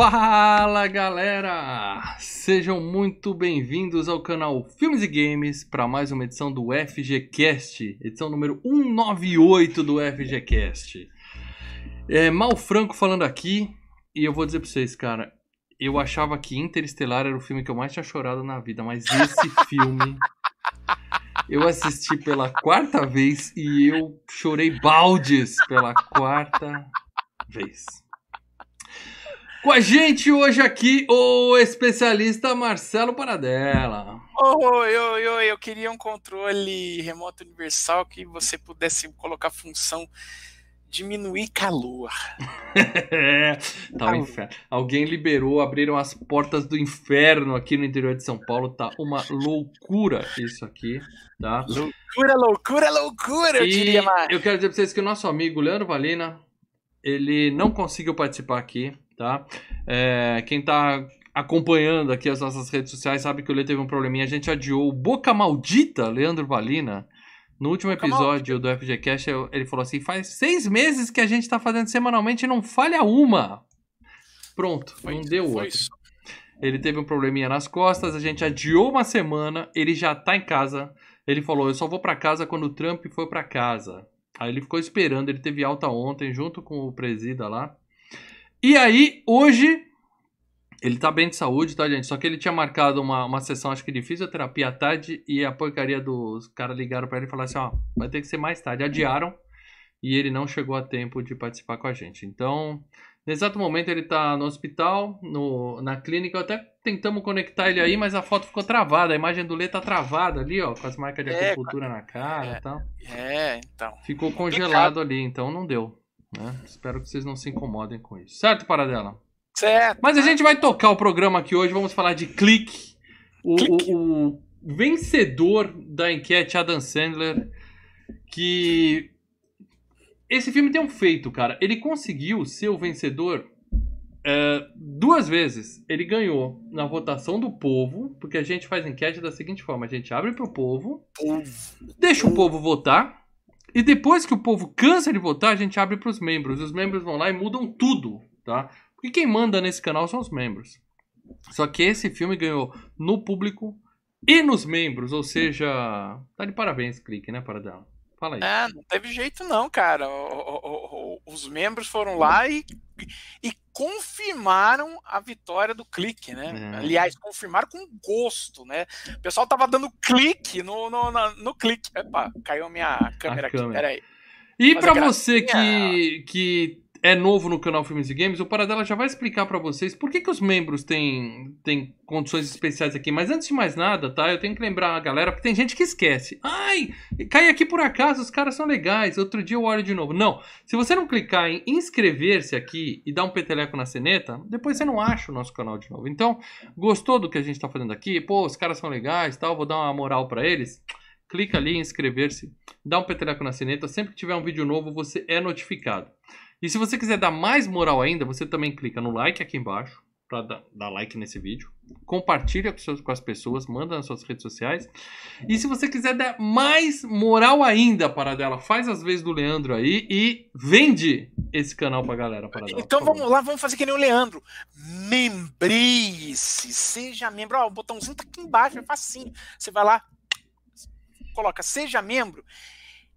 Fala galera! Sejam muito bem-vindos ao canal Filmes e Games para mais uma edição do FGCast, edição número 198 do FGCast. É Mal Franco falando aqui e eu vou dizer pra vocês, cara, eu achava que Interestelar era o filme que eu mais tinha chorado na vida, mas esse filme eu assisti pela quarta vez e eu chorei baldes pela quarta vez. Com a gente hoje aqui, o especialista Marcelo Paradela. Oi, oi, oi, eu queria um controle remoto universal que você pudesse colocar função diminuir calor. é, tá um inferno. Alguém liberou, abriram as portas do inferno aqui no interior de São Paulo. Tá uma loucura isso aqui, tá? Loucura, loucura, loucura, eu e diria mais. Eu quero dizer pra vocês que o nosso amigo Leandro Valina, ele não conseguiu participar aqui, tá? É, quem tá acompanhando aqui as nossas redes sociais sabe que o Lê teve um probleminha. A gente adiou o Boca Maldita, Leandro Valina. No último episódio do FGCast, ele falou assim: faz seis meses que a gente tá fazendo semanalmente e não falha uma. Pronto, foi, não deu outra. Isso. Ele teve um probleminha nas costas, a gente adiou uma semana, ele já tá em casa. Ele falou: Eu só vou para casa quando o Trump for para casa. Aí ele ficou esperando, ele teve alta ontem junto com o presida lá. E aí, hoje, ele tá bem de saúde, tá, gente? Só que ele tinha marcado uma, uma sessão, acho que de fisioterapia à tarde, e a porcaria dos caras ligaram para ele e falaram assim: ó, vai ter que ser mais tarde. Adiaram e ele não chegou a tempo de participar com a gente. Então, no exato momento ele tá no hospital, no, na clínica. Até tentamos conectar ele aí, mas a foto ficou travada. A imagem do Lê tá travada ali, ó, com as marcas de é, acupuntura na cara e é, tal. É, então. Ficou congelado ali, então não deu. Né? Espero que vocês não se incomodem com isso. Certo, Paradela? Certo. Mas a gente vai tocar o programa aqui hoje, vamos falar de Clique. O, o, o vencedor da enquete Adam Sandler, que esse filme tem um feito, cara. Ele conseguiu ser o vencedor é, duas vezes. Ele ganhou na votação do povo, porque a gente faz enquete da seguinte forma: a gente abre pro povo, deixa o povo votar, e depois que o povo cansa de votar, a gente abre para os membros. Os membros vão lá e mudam tudo, tá? Porque quem manda nesse canal são os membros. Só que esse filme ganhou no público e nos membros, ou seja, tá de parabéns, clique, né, Paradão? Fala aí. É, não teve jeito não, cara. O, o, o, os membros foram lá e, e confirmaram a vitória do clique, né? É. Aliás, confirmaram com gosto, né? O pessoal tava dando clique no, no, no, no clique. Epa, caiu a minha câmera a aqui, câmera. peraí. E para você que, que é novo no canal Filmes e Games, o Paradela já vai explicar para vocês por que, que os membros têm, têm condições especiais aqui. Mas antes de mais nada, tá? Eu tenho que lembrar a galera, porque tem gente que esquece. Ai, cai aqui por acaso, os caras são legais. Outro dia eu olho de novo. Não, se você não clicar em inscrever-se aqui e dar um peteleco na ceneta, depois você não acha o nosso canal de novo. Então, gostou do que a gente tá fazendo aqui? Pô, os caras são legais tal, vou dar uma moral para eles clica ali em inscrever-se, dá um peteleco na ceneta, sempre que tiver um vídeo novo você é notificado. E se você quiser dar mais moral ainda, você também clica no like aqui embaixo para dar, dar, like nesse vídeo. Compartilha com, com, as pessoas, manda nas suas redes sociais. E se você quiser dar mais moral ainda para dela, faz as vezes do Leandro aí e vende esse canal pra galera. Para dela, então vamos lá, vamos fazer que nem o Leandro. Membrice, seja membro. Ó, o botãozinho tá aqui embaixo, é facinho. Você vai lá, coloca seja membro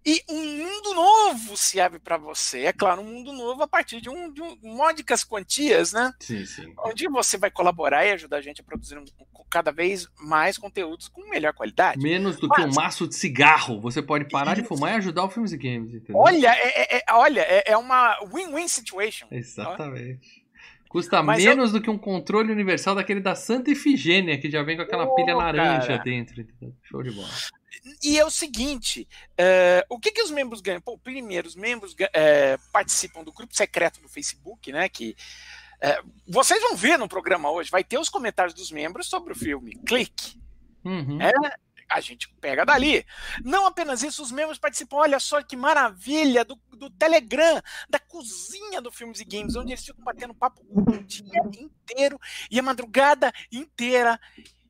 e um mundo novo se abre para você. É claro, um mundo novo a partir de, um, de um, módicas quantias, né? Sim, sim. Onde você vai colaborar e ajudar a gente a produzir um, cada vez mais conteúdos com melhor qualidade. Menos do Mas, que um maço de cigarro. Você pode parar de fumar e ajudar o Filmes e Games. Entendeu? Olha, é, é, é olha, é, é uma win-win situation. Exatamente. Custa Mas menos eu... do que um controle universal daquele da Santa Efigênia, que já vem com aquela oh, pilha laranja cara. dentro. Show de bola. E é o seguinte: uh, o que, que os membros ganham? Pô, primeiro, os membros uh, participam do grupo secreto do Facebook, né? Que uh, vocês vão ver no programa hoje, vai ter os comentários dos membros sobre o filme Clique. Uhum. É, a gente pega dali. Não apenas isso, os membros participam, olha só que maravilha, do, do Telegram, da cozinha do Filmes e Games, onde eles ficam batendo papo o dia inteiro e a madrugada inteira.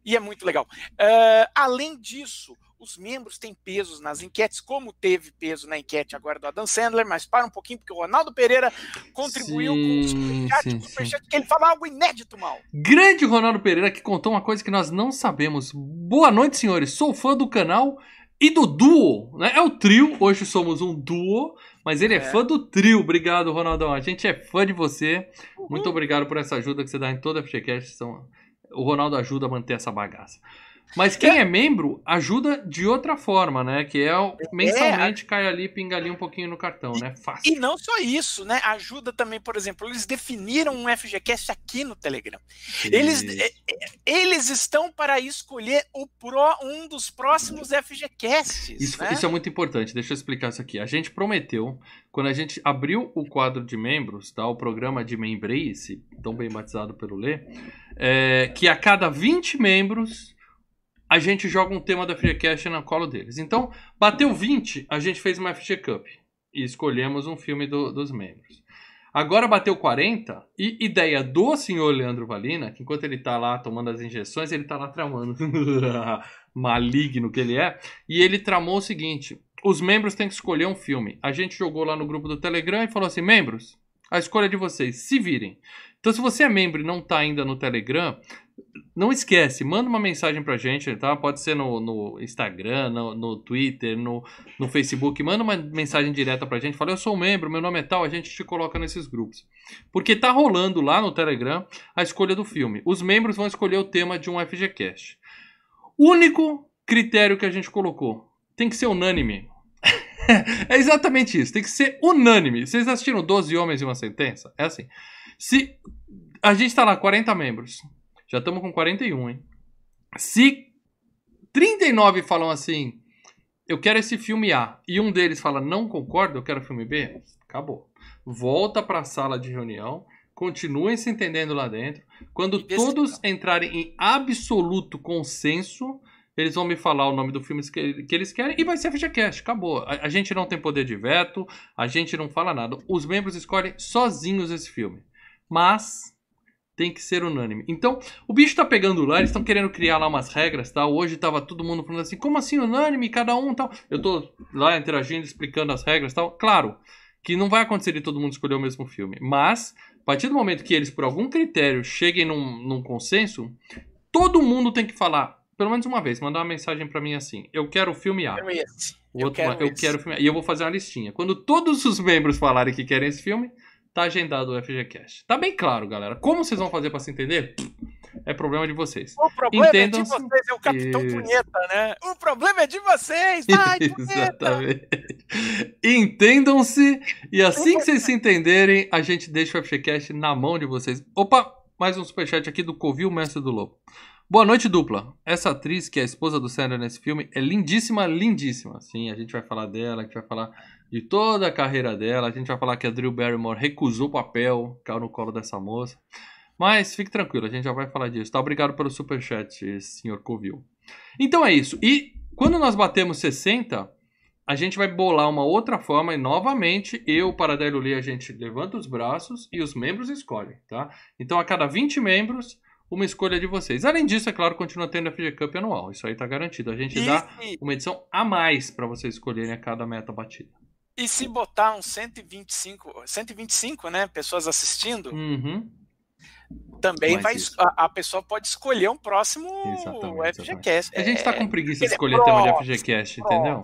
E é muito legal. Uh, além disso, os membros têm pesos nas enquetes, como teve peso na enquete agora do Adam Sandler, mas para um pouquinho, porque o Ronaldo Pereira contribuiu sim, com o superchat, sim, superchat que ele fala algo inédito, mal. Grande Ronaldo Pereira que contou uma coisa que nós não sabemos. Boa noite, senhores. Sou fã do canal e do duo, né? É o trio, hoje somos um duo, mas ele é, é fã do trio. Obrigado, Ronaldão. A gente é fã de você. Uhum. Muito obrigado por essa ajuda que você dá em toda a FGCast. O Ronaldo ajuda a manter essa bagaça. Mas quem é membro ajuda de outra forma, né? Que é, é mensalmente é, cai ali, pinga ali um pouquinho no cartão, e, né? Fácil. E não só isso, né? Ajuda também, por exemplo, eles definiram um FGCast aqui no Telegram. Eles, é, é, eles estão para escolher o pro, um dos próximos FGCasts. Isso, né? isso é muito importante, deixa eu explicar isso aqui. A gente prometeu, quando a gente abriu o quadro de membros, tá? O programa de Membrace, tão bem batizado pelo Lê, é, que a cada 20 membros a gente joga um tema da FreeCast na colo deles. Então, bateu 20, a gente fez uma FG Cup e escolhemos um filme do, dos membros. Agora bateu 40 e ideia do senhor Leandro Valina, que enquanto ele tá lá tomando as injeções, ele tá lá tramando. Maligno que ele é. E ele tramou o seguinte: os membros têm que escolher um filme. A gente jogou lá no grupo do Telegram e falou assim: membros, a escolha é de vocês, se virem. Então, se você é membro e não está ainda no Telegram, não esquece, manda uma mensagem pra gente, tá? Pode ser no, no Instagram, no, no Twitter, no, no Facebook. Manda uma mensagem direta pra gente. Fala, eu sou membro, meu nome é tal, a gente te coloca nesses grupos. Porque tá rolando lá no Telegram a escolha do filme. Os membros vão escolher o tema de um FGCast. Único critério que a gente colocou. Tem que ser unânime. é exatamente isso. Tem que ser unânime. Vocês assistiram 12 Homens e uma Sentença? É assim. Se a gente tá lá, 40 membros. Já estamos com 41, hein? Se 39 falam assim, eu quero esse filme A, e um deles fala, não concordo, eu quero o filme B, acabou. Volta para a sala de reunião, continuem se entendendo lá dentro. Quando todos entrarem em absoluto consenso, eles vão me falar o nome do filme que, que eles querem e vai ser a FGCast. Acabou. A, a, gente não tem poder de veto, a gente não fala nada. Os membros escolhem sozinhos esse filme. Mas tem que ser unânime. Então, o bicho tá pegando lá, eles estão querendo criar lá umas regras, tal. Hoje tava todo mundo falando assim, como assim unânime, cada um, tal. Eu tô lá interagindo, explicando as regras, tal. Claro que não vai acontecer de todo mundo escolher o mesmo filme, mas a partir do momento que eles por algum critério cheguem num, num consenso, todo mundo tem que falar pelo menos uma vez, mandar uma mensagem para mim assim: eu quero o filme A. O outro, eu, quero, eu quero o filme A. E eu vou fazer uma listinha. Quando todos os membros falarem que querem esse filme, tá agendado o FGCast. Tá bem claro, galera. Como vocês vão fazer para se entender? É problema de vocês. O problema Entendam é de vocês, é o Capitão Isso. Punheta, né? O problema é de vocês, vai, Exatamente. Entendam-se, e assim que vocês se entenderem, a gente deixa o FGCast na mão de vocês. Opa, mais um superchat aqui do Covil, mestre do Lobo. Boa noite, dupla. Essa atriz, que é a esposa do Sandler nesse filme, é lindíssima, lindíssima. Sim, a gente vai falar dela, a gente vai falar de toda a carreira dela. A gente vai falar que a Drew Barrymore recusou o papel, caiu no colo dessa moça. Mas fique tranquilo, a gente já vai falar disso. Tá? Obrigado pelo superchat, senhor Covil. Então é isso. E quando nós batemos 60, a gente vai bolar uma outra forma e novamente eu, para Paradelo Lee, a gente levanta os braços e os membros escolhem, tá? Então a cada 20 membros, uma escolha de vocês. Além disso, é claro, continua tendo a FG Cup anual. Isso aí tá garantido. A gente dá uma edição a mais para vocês escolherem a cada meta batida. E se botar uns 125, 125 né, pessoas assistindo, uhum. Também vai a, a, pessoa pode escolher um próximo FGCast. A gente está com preguiça de escolher o tema de FGCast, entendeu? Né?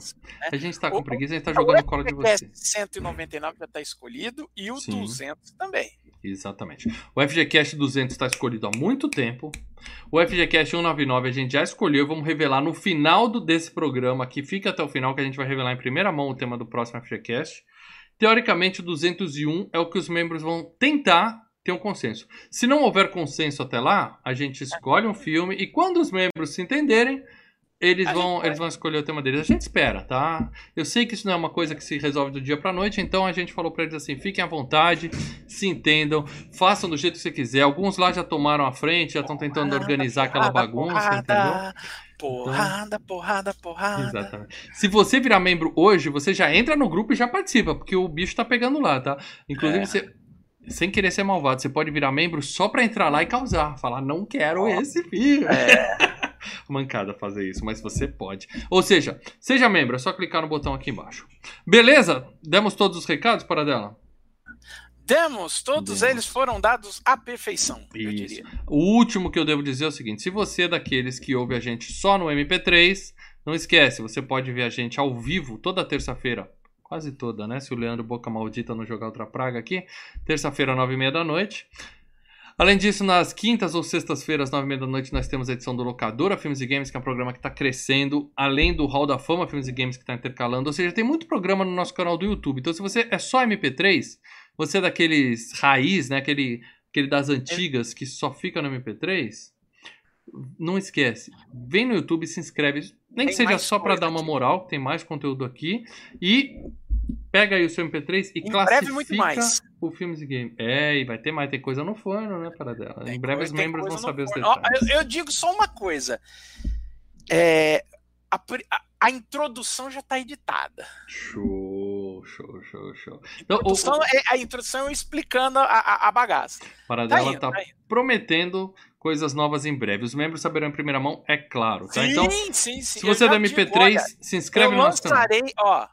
A gente está com preguiça, a gente está jogando cola de você. 199 já está escolhido e o Sim. 200 também. Exatamente. O FGCast 200 está escolhido há muito tempo. O FGCast 199 a gente já escolheu. Vamos revelar no final do, desse programa, que fica até o final, que a gente vai revelar em primeira mão o tema do próximo FGCast. Teoricamente, o 201 é o que os membros vão tentar ter um consenso. Se não houver consenso até lá, a gente escolhe um filme e quando os membros se entenderem, eles vão, eles vão escolher o tema deles. A gente espera, tá? Eu sei que isso não é uma coisa que se resolve do dia pra noite, então a gente falou pra eles assim: fiquem à vontade, se entendam, façam do jeito que você quiser. Alguns lá já tomaram a frente, já estão tentando organizar aquela bagunça, entendeu? Porrada, então, porrada, porrada. Exatamente. Se você virar membro hoje, você já entra no grupo e já participa, porque o bicho tá pegando lá, tá? Inclusive, é. você, sem querer ser malvado, você pode virar membro só pra entrar lá e causar. Falar, não quero esse filho. É. Mancada fazer isso, mas você pode. Ou seja, seja membro, é só clicar no botão aqui embaixo. Beleza? Demos todos os recados para dela? Demos, todos Demos. eles foram dados à perfeição, diria. O último que eu devo dizer é o seguinte: se você é daqueles que ouve a gente só no MP3, não esquece, você pode ver a gente ao vivo toda terça-feira. Quase toda, né? Se o Leandro Boca Maldita não jogar outra praga aqui. Terça-feira, nove e meia da noite. Além disso, nas quintas ou sextas-feiras, nove e meia da noite, nós temos a edição do Locadora Filmes e Games, que é um programa que está crescendo, além do Hall da Fama Filmes e Games, que está intercalando. Ou seja, tem muito programa no nosso canal do YouTube. Então, se você é só MP3, você é daqueles raiz, né? Aquele, aquele das antigas que só fica no MP3, não esquece. Vem no YouTube, se inscreve. Nem que seja só para dar uma moral, tem mais conteúdo aqui. E pega aí o seu MP3 e em classifica o Filmes e Game. É, e vai ter mais, tem coisa no forno, né, para dela. Tem em breve coisa, os membros vão saber os detalhes. Eu, eu, digo só uma coisa. É, a, a, a introdução já está editada. Show, show, show, show. Então, a, introdução, o, é, a introdução explicando a, a, a bagaça. Para tá dela tá, tá prometendo coisas novas em breve. Os membros saberão em primeira mão, é claro. Tá? Sim, então, sim, sim. Se você é da MP3, digo, olha, se inscreve no nosso canal. Ó,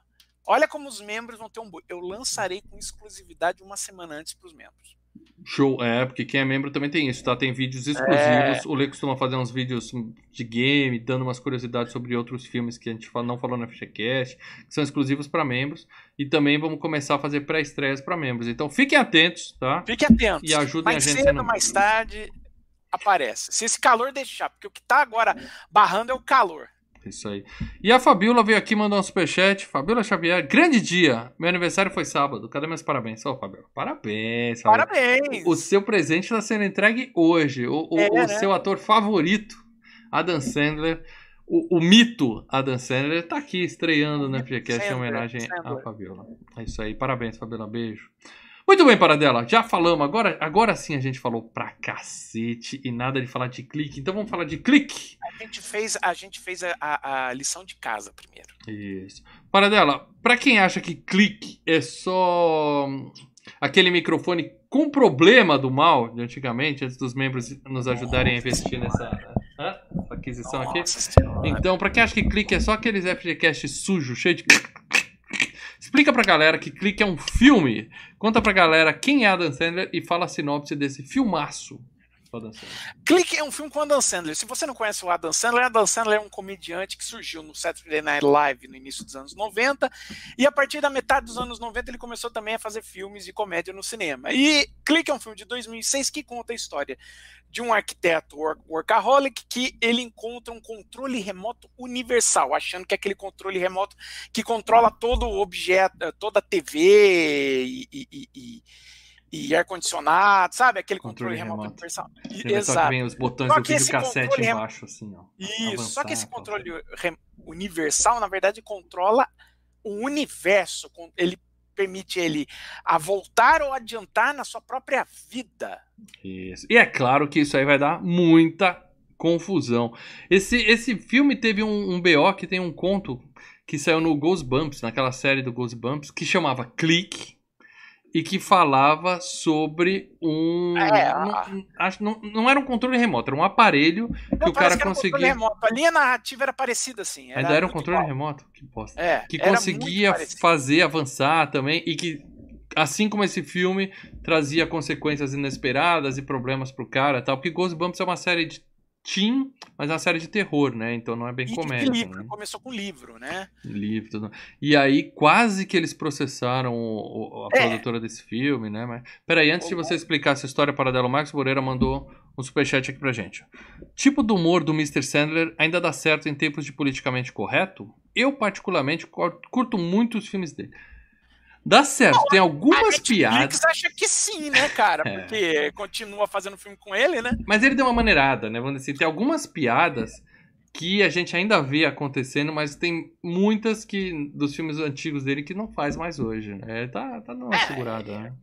olha como os membros vão ter um. Eu lançarei com exclusividade uma semana antes para os membros. Show, é, porque quem é membro também tem isso, tá? Tem vídeos exclusivos. É. O Lê costuma fazer uns vídeos de game, dando umas curiosidades sobre outros filmes que a gente não falou na FichaCast, que são exclusivos para membros. E também vamos começar a fazer pré-estreias para membros. Então fiquem atentos, tá? Fiquem atentos. E ajudem mais a gente. Cedo, mais tarde, aparece. Se esse calor deixar, porque o que tá agora barrando é o calor. Isso aí. E a Fabiola veio aqui mandar um superchat. Fabiola Xavier, grande dia. Meu aniversário foi sábado. Cadê meus parabéns? Ô, oh, Fabiola, parabéns. Fabiola. Parabéns. O, seu presente está sendo entregue hoje. O, o, é, o né? seu ator favorito, Adam Sandler, o, o mito Adam Sandler, está aqui estreando na FGCast em homenagem Sandler. à Fabiola. É isso aí. Parabéns, Fabiola. Beijo. Muito bem, Paradela, já falamos. Agora, agora sim a gente falou pra cacete e nada de falar de clique. Então vamos falar de clique. A gente fez a, gente fez a, a, a lição de casa primeiro. Isso. Paradela, pra quem acha que clique é só aquele microfone com problema do mal de antigamente, antes dos membros nos ajudarem a investir nessa né, aquisição Nossa aqui. Senhora. Então, pra quem acha que clique é só aqueles FGCast sujos, cheio de Explica pra galera que Clique é um filme. Conta pra galera quem é Adam Sandler e fala a sinopse desse filmaço. Clique é um filme com Adam Sandler. Se você não conhece o Adam Sandler, Adam Sandler é um comediante que surgiu no Saturday Night Live no início dos anos 90 e a partir da metade dos anos 90 ele começou também a fazer filmes de comédia no cinema. E Clique é um filme de 2006 que conta a história de um arquiteto workaholic que ele encontra um controle remoto universal, achando que é aquele controle remoto que controla todo o objeto, toda a TV e, e, e, e ar-condicionado, sabe? Aquele controle, controle remoto, remoto universal. Exato. Só que os botões só do videocassete embaixo, assim, ó. Isso, avançar, só que esse controle universal, na verdade, controla o universo. Ele permite ele a voltar ou adiantar na sua própria vida. Isso. E é claro que isso aí vai dar muita confusão. Esse, esse filme teve um, um BO que tem um conto que saiu no Ghostbumps, naquela série do Ghostbumps, que chamava Click e que falava sobre um. É, não, acho, não, não era um controle remoto, era um aparelho que não, o cara que conseguia. Um a linha narrativa era parecida assim. Era Ainda era um controle igual. remoto? Que bosta. É, que conseguia fazer avançar também e que, assim como esse filme, trazia consequências inesperadas e problemas pro cara tal. Porque Ghostbumps é uma série de teen, mas é uma série de terror, né? Então não é bem e comédia. Livro, né? começou com livro, né? Livro, tudo. E aí quase que eles processaram o, a é. produtora desse filme, né? Mas peraí, antes o de você explicar essa história para Delo Marcos Moreira mandou um superchat aqui pra gente. Tipo do humor do Mr. Sandler ainda dá certo em tempos de politicamente correto? Eu particularmente curto muito os filmes dele. Dá certo, não, tem algumas piadas. Acha que sim, né, cara? É. Porque continua fazendo filme com ele, né? Mas ele deu uma maneirada, né? Vamos dizer tem algumas piadas que a gente ainda vê acontecendo, mas tem muitas que dos filmes antigos dele que não faz mais hoje. Né? Tá, tá dando uma é, segurada. Né?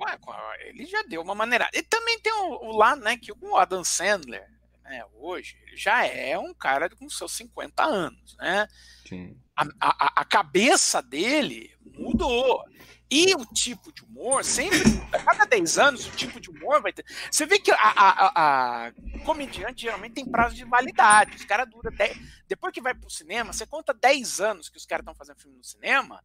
Ele já deu uma maneirada. E também tem o, o lá, né, que o Adam Sandler, né, hoje, ele já é um cara com seus 50 anos, né? Sim. A, a, a cabeça dele mudou. E o tipo de humor, sempre, a cada 10 anos, o tipo de humor vai ter. Você vê que a, a, a, a comediante geralmente tem prazo de validade. Os caras duram 10. Depois que vai pro cinema, você conta 10 anos que os caras estão fazendo filme no cinema.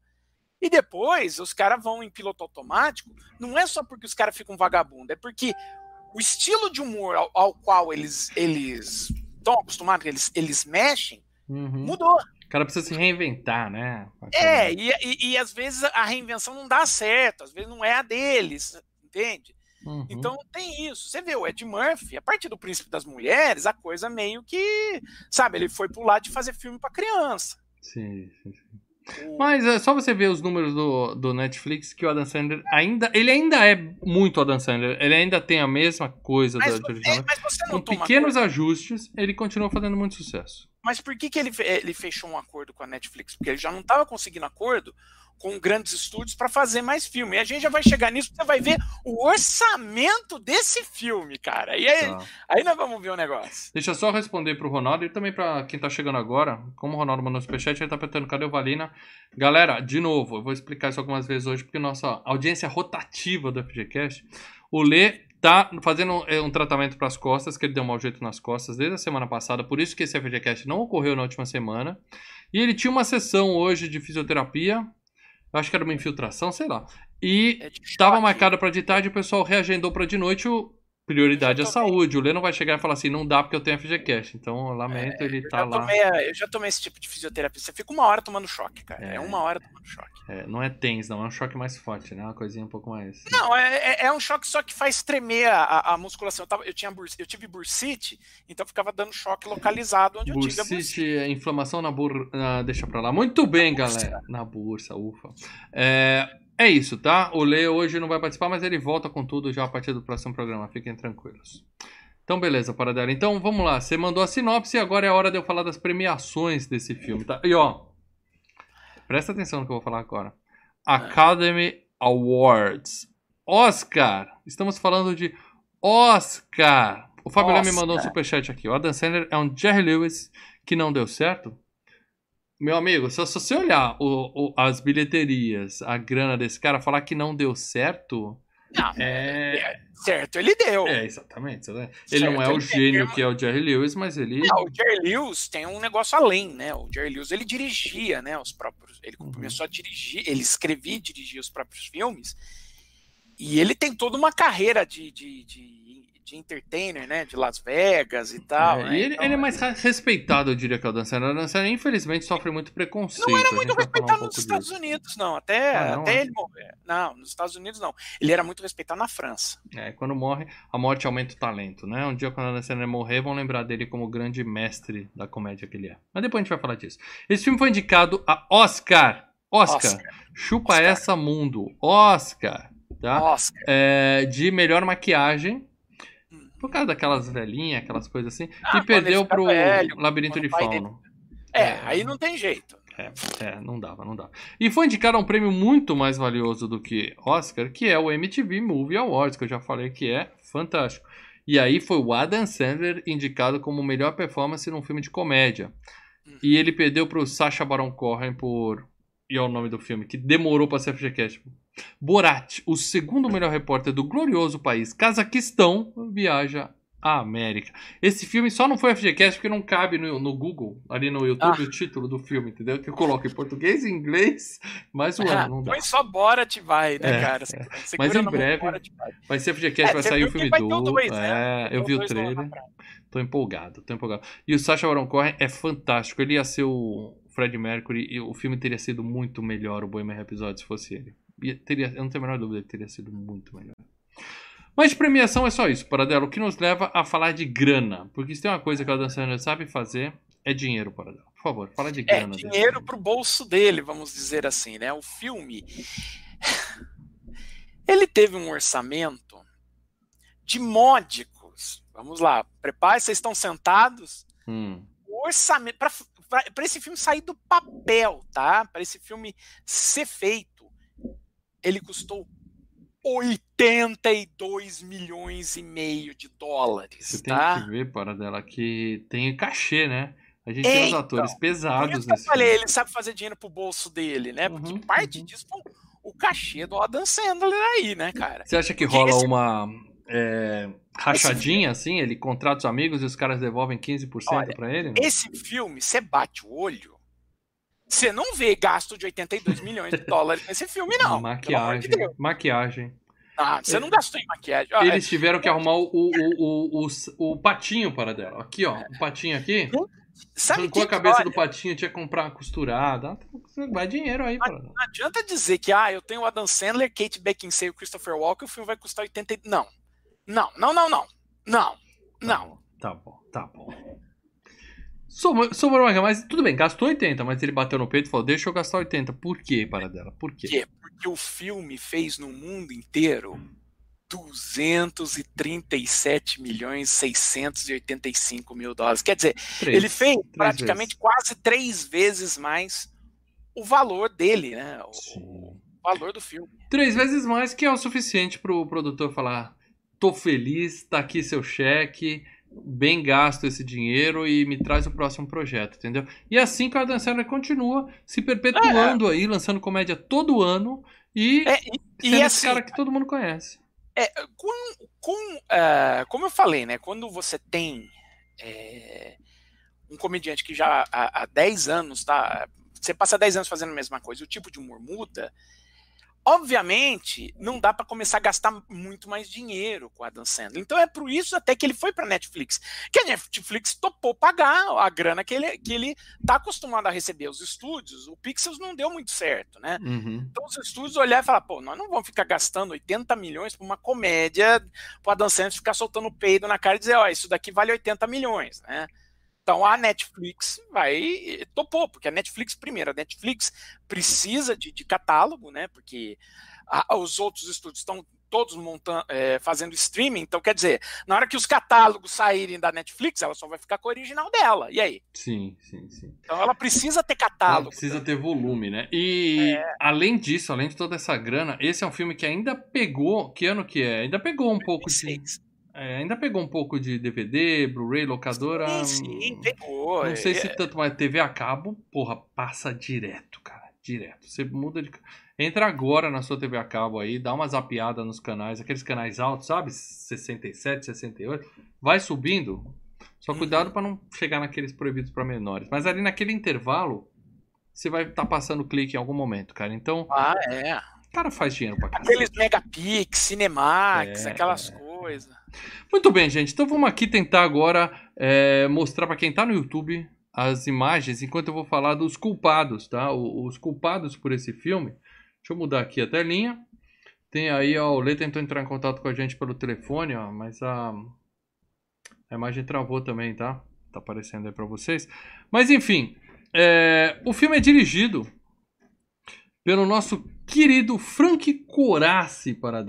E depois os caras vão em piloto automático. Não é só porque os caras ficam vagabundo, é porque o estilo de humor ao, ao qual eles eles estão acostumados, eles, eles mexem, uhum. mudou. O cara precisa se reinventar, né? É, e, e, e, às vezes a reinvenção não dá certo, às vezes não é a deles, entende? Uhum. Então tem isso. Você vê o Ed Murphy, a partir do Príncipe das Mulheres, a coisa meio que, sabe, ele foi pro lado de fazer filme para criança. Sim, sim, sim. Mas é só você ver os números do, do Netflix que o Adam Sandler ainda. Ele ainda é muito Adam Sandler. Ele ainda tem a mesma coisa mas, da original. Com pequenos ajustes, ele continua fazendo muito sucesso. Mas por que, que ele, ele fechou um acordo com a Netflix? Porque ele já não estava conseguindo acordo com grandes estúdios para fazer mais filme. E a gente já vai chegar nisso, você vai ver o orçamento desse filme, cara. E aí, tá. aí nós vamos ver o um negócio. Deixa eu só responder pro Ronaldo e também para quem tá chegando agora. Como o Ronaldo mandou superchat, ele tá perguntando cadê o Valina. Galera, de novo, eu vou explicar isso algumas vezes hoje, porque nossa audiência rotativa do FGCast, o Lê tá fazendo é, um tratamento para as costas, que ele deu um mau jeito nas costas desde a semana passada, por isso que esse FGCast não ocorreu na última semana. E ele tinha uma sessão hoje de fisioterapia, eu acho que era uma infiltração, sei lá. E estava é marcado para de tarde, o pessoal reagendou para de noite. O, prioridade à saúde. O Lê não vai chegar e falar assim, não dá porque eu tenho FGCast. Então, eu lamento, é, ele tá lá. Tomei, eu já tomei esse tipo de fisioterapia. Você fica uma hora tomando choque, cara. É, é uma hora tomando choque. É, não é tens, não. É um choque mais forte, né? Uma coisinha um pouco mais. Não, é, é, é um choque só que faz tremer a, a musculação. Eu, tava, eu, tinha eu tive bursite, então ficava dando choque localizado onde bursite, eu tive a bursite. é inflamação na bursa. Ah, deixa pra lá. Muito bem, na galera. Bursa. Na bursa, ufa. É. É isso, tá? O Lê hoje não vai participar, mas ele volta com tudo já a partir do próximo programa. Fiquem tranquilos. Então, beleza, Paradela. Então, vamos lá. Você mandou a sinopse e agora é a hora de eu falar das premiações desse filme, tá? E ó, presta atenção no que eu vou falar agora. Academy Awards. Oscar. Estamos falando de Oscar. O Fábio me mandou um superchat aqui. O Adam Sandler é um Jerry Lewis que não deu certo? Meu amigo, se você olhar o, o, as bilheterias, a grana desse cara, falar que não deu certo. Não, é... é certo, ele deu. É, exatamente. Ele certo, não é o gênio que é o Jerry Lewis, mas ele. Não, o Jerry Lewis tem um negócio além, né? O Jerry Lewis ele dirigia, né? Os próprios. Ele uhum. começou a dirigir, ele escrevia e dirigia os próprios filmes. E ele tem toda uma carreira de, de, de de entertainer, né? De Las Vegas e tal. É, né? e ele, então, ele, é mais respeitado, eu diria, que é o Dan Sandler. O Dan Sandler, infelizmente, sofre muito preconceito. Não era muito respeitado um nos Estados disso. Unidos, não. Até, ah, não, até é. ele morrer. Não, nos Estados Unidos, não. Ele era muito respeitado na França. É, quando morre, a morte aumenta o talento, né? Um dia, quando o Dan Sandler morrer, vão lembrar dele como o grande mestre da comédia que ele é. Mas depois a gente vai falar disso. Esse filme foi indicado a Oscar. Oscar. Oscar. Chupa Oscar. essa mundo. Oscar. Tá? Oscar. É, de melhor maquiagem por causa daquelas velhinhas, aquelas coisas assim. Ah, e perdeu pro velho, Labirinto de Fauno. É, é, aí não tem jeito. É, é, não dava, não dava. E foi indicado a um prêmio muito mais valioso do que Oscar, que é o MTV Movie Awards, que eu já falei que é fantástico. E aí foi o Adam Sandler indicado como melhor performance num filme de comédia. Uhum. E ele perdeu pro Sacha Baron Cohen por... E é o nome do filme, que demorou pra ser FGCast. Borat, o segundo melhor repórter do glorioso país Cazaquistão, viaja à América. Esse filme só não foi FGCast porque não cabe no, no Google, ali no YouTube, ah. o título do filme, entendeu? Que eu coloco em português e inglês, mas o ano não dá. Põe só Borat vai, né, é, cara? É. Mas em breve vai ser FGCast, é, vai sair o filme do... Dois, né? É, eu vi o trailer. Tô empolgado, tô empolgado. E o Sacha Baron Cohen é fantástico. Ele ia ser o Fred Mercury e o filme teria sido muito melhor, o Bohemian Rhapsody, se fosse ele teria, eu não tenho a menor dúvida que teria sido muito melhor. Mas premiação é só isso, Paradelo. O que nos leva a falar de grana. Porque se tem uma coisa que a Dan Sandler sabe fazer, é dinheiro, Paradelo. Por favor, fala de é grana. É dinheiro pro bolso dele, vamos dizer assim, né? O filme. Ele teve um orçamento de módicos. Vamos lá, prepare, vocês estão sentados. Hum. O orçamento. Para esse filme sair do papel, tá? Para esse filme ser feito ele custou 82 milhões e meio de dólares. Você tá? tem que ver, para dela, que tem cachê, né? A gente é, tem os atores então, pesados nesse eu falei, filme. ele sabe fazer dinheiro pro bolso dele, né? Porque uhum, parte uhum. disso o, o cachê do Adam Sandler aí, né, cara? Você acha que Porque rola esse... uma é, rachadinha, assim? Ele contrata os amigos e os caras devolvem 15% para ele? Né? Esse filme, você bate o olho, você não vê gasto de 82 milhões de dólares nesse filme, não. Maquiagem. De maquiagem. Ah, você não gastou em maquiagem. Ah, Eles é... tiveram que arrumar o, o, o, o, o patinho para dela. Aqui, ó. O patinho aqui. Sabe Arrancou a cabeça olha, do patinho, tinha que comprar costurada. Vai dinheiro aí, não, não adianta dizer que, ah, eu tenho o Adam Sandler, Kate Beckinsale e Christopher Walker, o filme vai custar 80. Não. Não, não, não, não. Não. Não. Tá bom, tá bom. Tá bom. Sobrou uma mas tudo bem, gastou 80, mas ele bateu no peito e falou: Deixa eu gastar 80. Por quê, Paradela? Por quê? Porque o filme fez no mundo inteiro 237 milhões 685 mil dólares. Quer dizer, três, ele fez praticamente vezes. quase três vezes mais o valor dele, né? O, o, valor do filme. Três vezes mais que é o suficiente para o produtor falar: tô feliz, tá aqui seu cheque, bem gasto esse dinheiro e me traz o próximo projeto, entendeu? E é assim que a Adam Sandler continua se perpetuando é. aí, lançando comédia todo ano e, é, e, sendo e esse assim, cara que todo mundo conhece. É, com, com, uh, como eu falei, né? Quando você tem é, um comediante que já há, há 10 anos, tá? Você passa 10 anos fazendo a mesma coisa, o tipo de humor muda, Obviamente, não dá para começar a gastar muito mais dinheiro com a Adam Sandler. Então é por isso até que ele foi para Netflix. Que a Netflix topou pagar a grana que ele, que ele tá acostumado a receber. Os estúdios, o Pixels não deu muito certo, né? Uhum. Então os estúdios olharam e falaram, pô, nós não vamos ficar gastando 80 milhões para uma comédia, para Adam Sandler ficar soltando peido na cara e dizer, ó, oh, isso daqui vale 80 milhões, né? Então a Netflix vai topou, porque a Netflix, primeiro, a Netflix precisa de, de catálogo, né? Porque a, os outros estúdios estão todos montando, é, fazendo streaming, então quer dizer, na hora que os catálogos saírem da Netflix, ela só vai ficar com o original dela. E aí? Sim, sim, sim. Então ela precisa ter catálogo. Ela precisa ter volume, né? E é... além disso, além de toda essa grana, esse é um filme que ainda pegou, que ano que é? Ainda pegou um pouco de é, ainda pegou um pouco de DVD, Blu-ray, locadora. Sim, sim, pegou. Não sei é... se tanto, mas TV a cabo, porra, passa direto, cara. Direto. Você muda de. Entra agora na sua TV a cabo aí, dá uma zapiada nos canais, aqueles canais altos, sabe? 67, 68. Vai subindo. Só cuidado uhum. para não chegar naqueles proibidos para menores. Mas ali naquele intervalo, você vai estar tá passando clique em algum momento, cara. Então. Ah, é. O cara faz dinheiro pra caramba. Aqueles Megapix, Cinemax, é, aquelas é. Coisas. Muito bem, gente. Então vamos aqui tentar agora é, mostrar para quem está no YouTube as imagens, enquanto eu vou falar dos culpados, tá? Os culpados por esse filme. Deixa eu mudar aqui a telinha. Tem aí, ó, o Lê tentou entrar em contato com a gente pelo telefone, ó, mas a, a imagem travou também, tá? Tá aparecendo aí para vocês. Mas enfim, é, o filme é dirigido pelo nosso querido Frank Coraci, para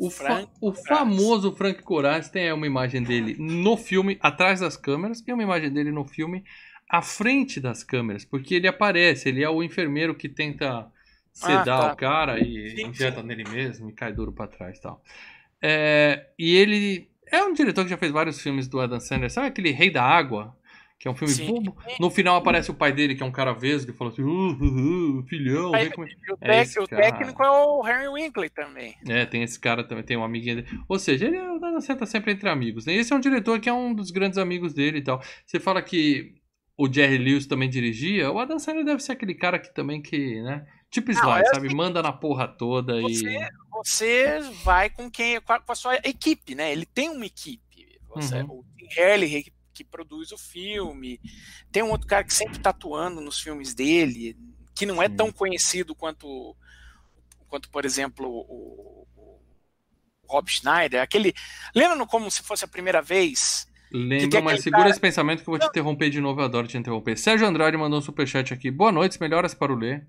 O, fa o famoso Frank Coraz tem uma imagem dele no filme atrás das câmeras e uma imagem dele no filme à frente das câmeras, porque ele aparece, ele é o enfermeiro que tenta sedar ah, tá. o cara e sim, injeta nele mesmo e cai duro para trás tal. É, e ele é um diretor que já fez vários filmes do Adam Sandler, sabe aquele Rei da Água? Que é um filme Sim. bobo. No final aparece o pai dele, que é um cara vesgo, e fala assim: uh, uh, uh, filhão. Aí, como... o, é o técnico é o Harry Winkley também. É, tem esse cara também, tem um amiguinho dele. Ou seja, ele tá sempre entre amigos. Né? Esse é um diretor que é um dos grandes amigos dele e tal. Você fala que o Jerry Lewis também dirigia, o Adam Sandler deve ser aquele cara que também que, né? Tipo é sabe? Assim, Manda na porra toda você, e. Você vai com quem. Com a, sua equipe, né? Ele tem uma equipe. Você, uhum. O Harley que produz o filme. Tem um outro cara que sempre tá atuando nos filmes dele, que não é tão conhecido quanto, quanto por exemplo, o, o Rob Schneider. Aquele. Lembra como se fosse a primeira vez? Lembra, mas segura cara... esse pensamento que eu vou te interromper de novo, eu adoro te interromper. Sérgio Andrade mandou um superchat aqui. Boa noite, melhoras para o Lê.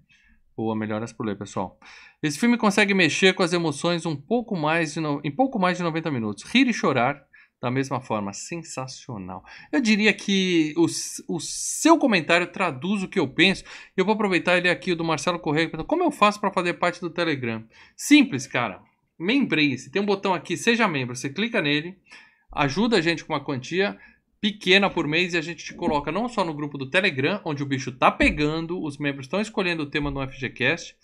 Boa, melhoras para o Lê, pessoal. Esse filme consegue mexer com as emoções um pouco mais de no... em pouco mais de 90 minutos. Rir e chorar da mesma forma, sensacional. Eu diria que o, o seu comentário traduz o que eu penso. Eu vou aproveitar ele aqui, o do Marcelo Correia. Como eu faço para fazer parte do Telegram? Simples, cara. Membrace. Tem um botão aqui, seja membro. Você clica nele, ajuda a gente com uma quantia pequena por mês e a gente te coloca não só no grupo do Telegram, onde o bicho tá pegando, os membros estão escolhendo o tema no FGCast,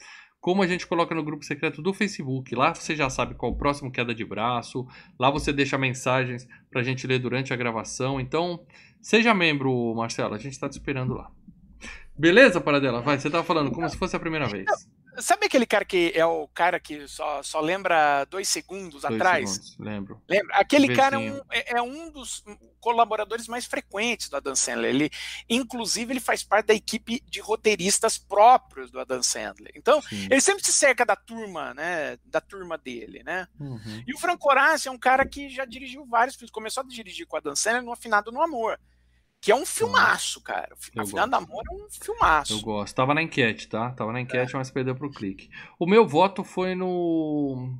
como a gente coloca no grupo secreto do Facebook. Lá você já sabe qual o próximo queda de braço. Lá você deixa mensagens pra gente ler durante a gravação. Então, seja membro, Marcelo. A gente tá te esperando lá. Beleza, Paradela? Vai, você tava falando como se fosse a primeira vez. Sabe aquele cara que é o cara que só, só lembra dois segundos dois atrás? Segundos, lembro. Lembra? Aquele cara é um, é, é um, dos colaboradores mais frequentes do Adam Sandler. Ele, inclusive, ele faz parte da equipe de roteiristas próprios do Adam Sandler. Então, Sim. ele sempre se cerca da turma, né? Da turma dele, né? Uhum. E o Franco Horácio é um cara que já dirigiu vários filmes. Começou a dirigir com o Adam Sandler no Afinado no Amor. Que é um filmaço, cara. Afinal da Amor é um filmaço. Eu gosto. Tava na enquete, tá? Tava na enquete, é. mas perdeu pro clique. O meu voto foi no.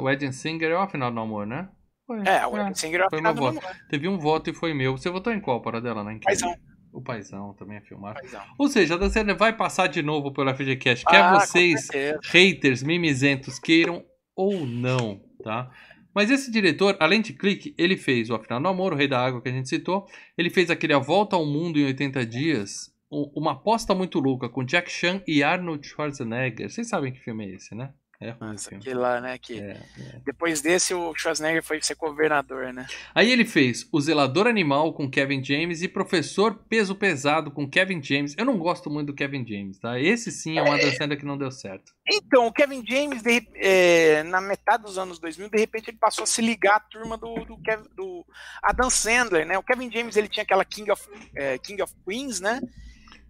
O Ed Singer é o Afinal do Amor, né? Foi. É, o Ed é, Singer é o Afinal do Amor. Teve um voto e foi meu. Você votou em qual para dela na enquete? Paizão. O Paizão também é filmado. Ou seja, a Dancena vai passar de novo pelo FGCast. Quer ah, vocês, haters, mimizentos, queiram ou não, tá? Mas esse diretor, além de Clique, ele fez o Afinal do Amor, o Rei da Água que a gente citou. Ele fez aquele A Volta ao Mundo em 80 Dias. Uma aposta muito louca com Jack Chan e Arnold Schwarzenegger. Vocês sabem que filme é esse, né? É ruim aquele lá, né? Que é, é. Depois desse, o Schwarzenegger foi ser governador, né? Aí ele fez O Zelador Animal com Kevin James e Professor Peso Pesado com Kevin James. Eu não gosto muito do Kevin James, tá? Esse sim é uma dançada que não deu certo. Então, o Kevin James, de, é, na metade dos anos 2000, de repente ele passou a se ligar à turma do, do, Kevin, do Adam Sandler, né? O Kevin James, ele tinha aquela King of, é, King of Queens, né?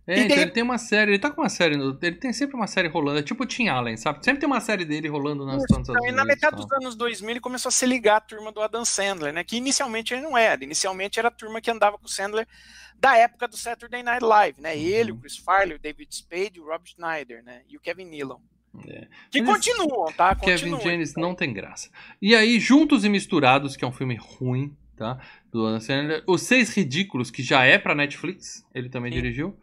É, então ele tem uma série, ele tá com uma série, ele tem sempre uma série rolando, é tipo o Tim Allen, sabe? Sempre tem uma série dele rolando nas Isso, então, E na metade dos anos 2000 ele começou a se ligar à turma do Adam Sandler, né? Que inicialmente ele não era, inicialmente era a turma que andava com o Sandler da época do Saturday Night Live, né? Ele, uhum. o Chris Farley, o David Spade, o Rob Schneider, né? E o Kevin Nealon. É. Que Mas continuam, tá? Kevin James então. não tem graça. E aí, Juntos e Misturados, que é um filme ruim, tá? Do Adam Sandler. Os Seis Ridículos, que já é pra Netflix, ele também Sim. dirigiu.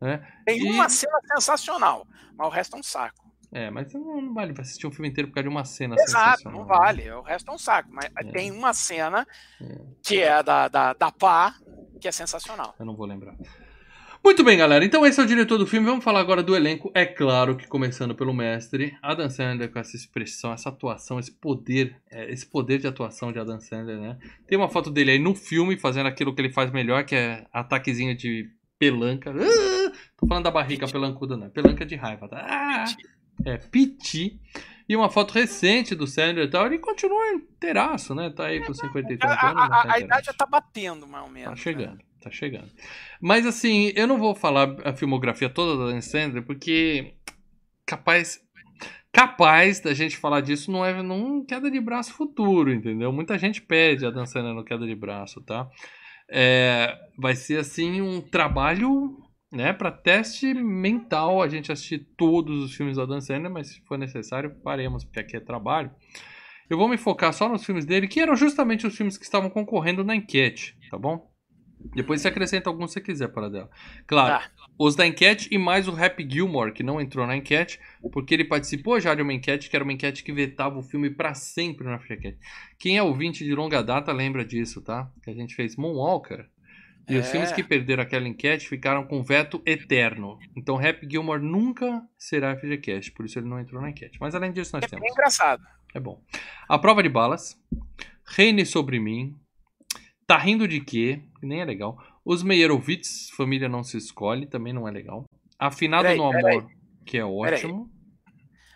Né? Tem e... uma cena sensacional, mas o resto é um saco. É, mas não vale assistir um filme inteiro por causa de uma cena Exato, não né? vale. O resto é um saco. Mas é. tem uma cena é. que é da, da, da Pá, que é sensacional. Eu não vou lembrar. Muito bem, galera. Então esse é o diretor do filme. Vamos falar agora do elenco. É claro que começando pelo mestre, Adam Sandler com essa expressão, essa atuação, esse poder, é, esse poder de atuação de Adam Sandler, né? Tem uma foto dele aí no filme fazendo aquilo que ele faz melhor, que é ataquezinho de pelanca. Ah, tô falando da barriga pelancuda, não. Pelanca de raiva, tá? Ah, é, piti. E uma foto recente do Sandler e tal. Ele continua inteiraço, né? Tá aí com 53 anos. A, a, tá a idade já tá batendo, mais ou menos. Tá né? chegando, né? tá chegando. Mas assim, eu não vou falar a filmografia toda da Dan Sandler, porque capaz. Capaz da gente falar disso não é num queda de braço futuro, entendeu? Muita gente pede a Dan Sandler no queda de braço, tá? É, vai ser assim um trabalho né, para teste mental a gente assistir todos os filmes do Adam Sandler, mas se for necessário, faremos, porque aqui é trabalho. Eu vou me focar só nos filmes dele, que eram justamente os filmes que estavam concorrendo na enquete, tá bom? Depois você acrescenta alguns se quiser para dela. Claro, tá. Os da enquete e mais o Happy Gilmore, que não entrou na enquete, porque ele participou já de uma enquete, que era uma enquete que vetava o filme para sempre na FGCast. Quem é ouvinte de longa data lembra disso, tá? Que a gente fez Moonwalker. E é. os filmes que perderam aquela enquete ficaram com veto eterno. Então Happy Gilmore nunca será FGCast, por isso ele não entrou na enquete. Mas além disso, nós é temos. É engraçado. É bom. A Prova de Balas, Reine Sobre Mim, Tá rindo de quê? Nem é legal. Os Meyerowitz, Família Não Se Escolhe, também não é legal. Afinado peraí, no Amor, que é ótimo.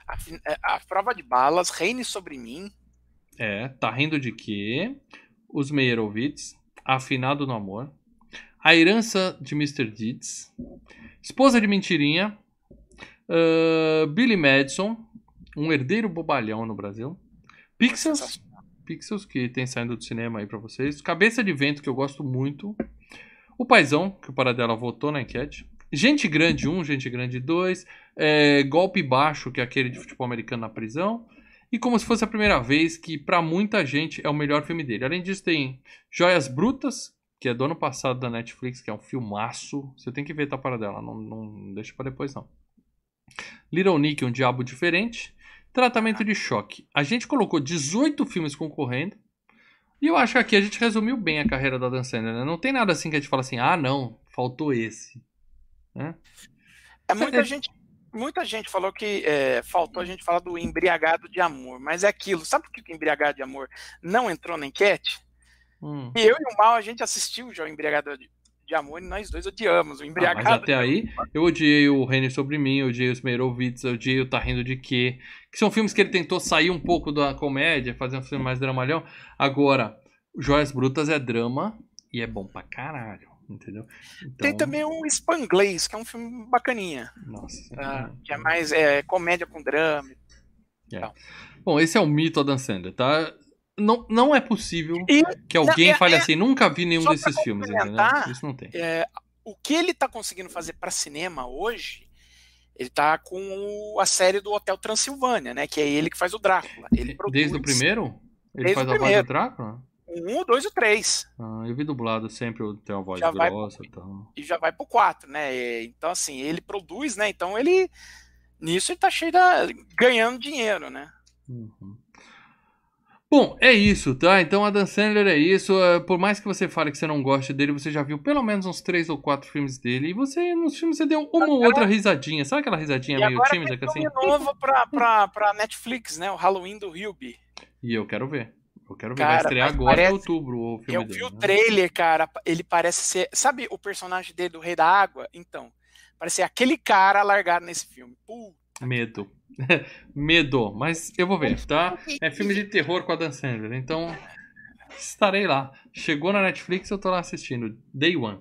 A, é, a, prova de balas, Reine Sobre Mim. É, Tá rindo de quê? Os Meyerowitz, Afinado no Amor. A Herança de Mr. Deeds. Esposa de Mentirinha. Uh, Billy Madison. Um herdeiro bobalhão no Brasil. Pixels. Pixels, que tem saindo do cinema aí para vocês. Cabeça de Vento, que eu gosto muito. O Paizão, que o Paradela votou na enquete. Gente Grande 1, Gente Grande 2. É, Golpe Baixo, que é aquele de futebol americano na prisão. E como se fosse a primeira vez, que para muita gente é o melhor filme dele. Além disso, tem Joias Brutas, que é do ano passado da Netflix, que é um filmaço. Você tem que ver, tá, Paradela? Não, não deixa para depois, não. Little Nick, um diabo diferente. Tratamento de choque. A gente colocou 18 filmes concorrendo. E eu acho que aqui a gente resumiu bem a carreira da Dan Sandler, né? Não tem nada assim que a gente fala assim, ah, não, faltou esse. Né? É muita é, gente. muita gente falou que é, faltou a gente falar do embriagado de amor, mas é aquilo. Sabe por que o embriagado de amor não entrou na enquete? Hum. E eu e o Mal, a gente assistiu já o embriagado de, de amor e nós dois odiamos o embriagado. Ah, mas até aí, eu odiei o Reine Sobre Mim, eu odiei os Meirovitz, eu odiei o Tá Rindo de Quê? Que são filmes que ele tentou sair um pouco da comédia, fazer um filme mais dramalhão. Agora, Joias Brutas é drama e é bom pra caralho entendeu? Então... Tem também o Spanglês, que é um filme bacaninha. Nossa. Tá? Que é mais é, comédia com drama. É. Bom, esse é o mito Adam Sandler, tá? Não, não é possível e, que alguém é, fale é, assim, nunca vi nenhum desses filmes, entendeu? Isso não tem. É, o que ele tá conseguindo fazer para cinema hoje, ele tá com a série do Hotel Transilvânia, né? Que é ele que faz o Drácula. Ele produz, Desde o primeiro? Ele faz a voz do Drácula? um, o dois e o três. Ah, eu vi dublado sempre, tem uma voz já grossa vai, e tal. E já vai pro quatro, né? Então, assim, ele produz, né? Então ele. Nisso ele tá cheio da. ganhando dinheiro, né? Uhum. Bom, é isso, tá? Então a Dan Sandler é isso. É, por mais que você fale que você não gosta dele, você já viu pelo menos uns três ou quatro filmes dele. E você, nos filmes, você deu uma ou outra risadinha. Sabe aquela risadinha e meio tímida? Que assim? novo pra, pra, pra Netflix, né? O Halloween do Hillby. E eu quero ver. Eu quero ver, cara, vai estrear agora parece... em outubro o filme Eu vi o né? trailer, cara, ele parece ser... Sabe o personagem dele do Rei da Água? Então, parece ser aquele cara largado nesse filme. Puta. Medo. Medo, mas eu vou ver, tá? É filme de terror com a Dan Sandler, então estarei lá. Chegou na Netflix, eu tô lá assistindo. Day One.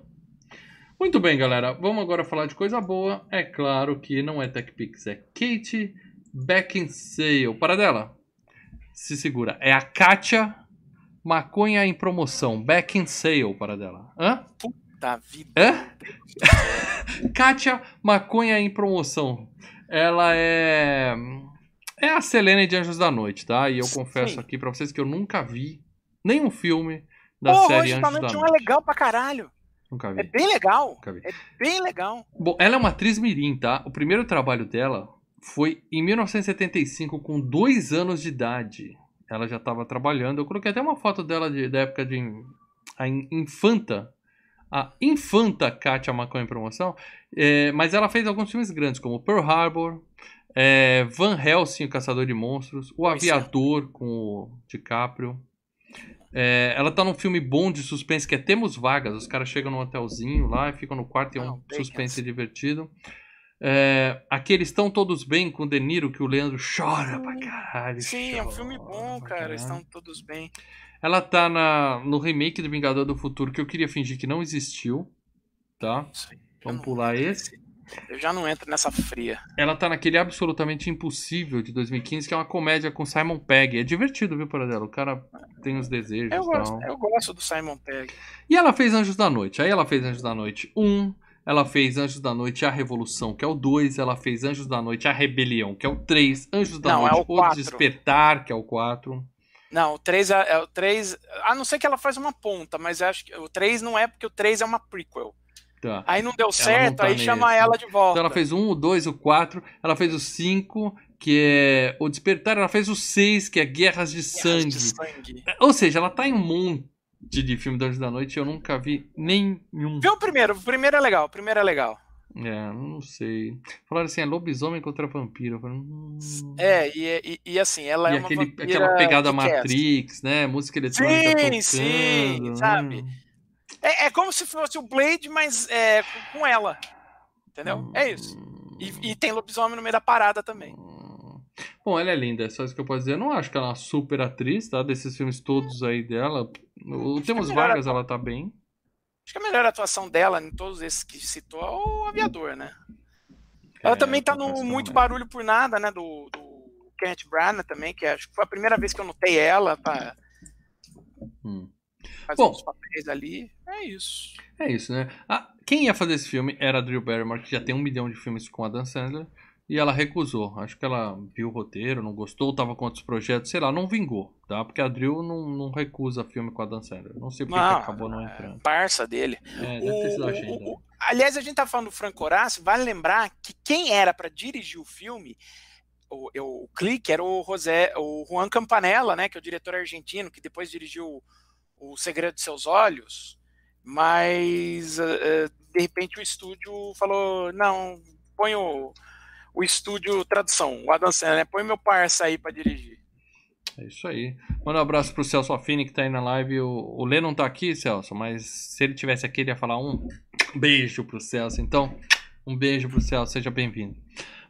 Muito bem, galera. Vamos agora falar de coisa boa. É claro que não é TechPix, é Kate Beckinsale. Para dela se segura. É a Katia Maconha em Promoção. Back in Sale para dela. Hã? Puta vida. Hã? Katia Maconha em Promoção. Ela é. É a Selene de Anjos da Noite, tá? E eu Sim. confesso aqui pra vocês que eu nunca vi nenhum filme da Pô, série Anjos da Noite. Não é legal pra caralho. Nunca vi. É bem legal. É bem legal. Bom, ela é uma atriz mirim, tá? O primeiro trabalho dela foi em 1975, com dois anos de idade. Ela já estava trabalhando. Eu coloquei até uma foto dela de, da época de a infanta, a infanta Katia Macon em promoção. É, mas ela fez alguns filmes grandes, como Pearl Harbor, é, Van Helsing, o Caçador de Monstros, O Aviador com o DiCaprio. É, ela tá num filme bom de suspense que é Temos Vagas. Os caras chegam num hotelzinho lá e ficam no quarto e é um suspense divertido. É, aqueles estão todos bem com o De Niro, que o Leandro chora pra caralho. Sim, é um filme bom, cara. Estão todos bem. Ela tá na, no remake do Vingador do Futuro, que eu queria fingir que não existiu. Tá? Vamos pular esse. Eu já não entro nessa fria. Ela tá naquele Absolutamente Impossível de 2015, que é uma comédia com Simon Pegg. É divertido, viu, Paradelo? O cara tem os desejos. Eu, gosto, eu gosto do Simon Pegg. E ela fez Anjos da Noite. Aí ela fez Anjos da Noite 1. Ela fez Anjos da Noite A Revolução, que é o 2. Ela fez Anjos da Noite A Rebelião, que é o 3. Anjos da não, Noite é o, o Despertar, que é o 4. Não, o 3 é, é, o 3. A não ser que ela faz uma ponta, mas acho que o 3 não é porque o 3 é uma prequel. Tá. Aí não deu certo, não tá aí nesse. chama ela de volta. Então ela fez um, o 2, o 4, ela fez o 5, que é o Despertar, ela fez o 6, que é Guerras de, Guerras Sangue. de Sangue. Ou seja, ela tá em um monte de, filme da Noite, eu nunca vi nenhum. Vê o primeiro, o primeiro é legal, o primeiro é legal. É, não sei. Falaram assim, é lobisomem contra vampiro. Falei, hum... É, e, e, e, assim, ela e é aquele, uma aquela pegada Matrix, né? Música eletrônica sim, tocando. Sim, sabe? Hum. É, é como se fosse o Blade, mas é, com ela. Entendeu? Hum. É isso. E, e, tem lobisomem no meio da parada também. Bom, ela é linda, é só isso que eu posso dizer. Eu não acho que ela é uma super atriz, tá? Desses filmes todos aí dela. O Temos Vargas, ela tá bem. Acho que a melhor atuação dela em todos esses que citou é o Aviador, né? Ela é, também tá no Muito Barulho por Nada, né? Do, do Kenneth Branagh também, que acho que foi a primeira vez que eu notei ela pra hum. fazer Bom, os papéis ali. É isso. É isso, né? Ah, quem ia fazer esse filme era a Drew Barrymore, que já tem um milhão de filmes com a Dan Sandler. E ela recusou. Acho que ela viu o roteiro, não gostou, tava com outros projetos, sei lá, não vingou, tá? Porque a Drill não, não recusa filme com a Dan Sandler. Não sei porque não, acabou não entrando. É parça dele. É, deve o, ter o, o, aliás, a gente tá falando do Franco Horácio, vale lembrar que quem era para dirigir o filme, o, o, o Clique, era o José, o Juan Campanella, né? Que é o diretor argentino, que depois dirigiu O Segredo de Seus Olhos. Mas, uh, de repente, o estúdio falou: não, põe o o estúdio tradução, o Adam Sandler, né? Põe meu parça aí para dirigir. É isso aí. Manda um abraço pro Celso Affini que tá aí na live. O, o Lê não tá aqui, Celso, mas se ele tivesse aqui, ele ia falar um beijo pro Celso. Então, um beijo pro Celso, seja bem-vindo.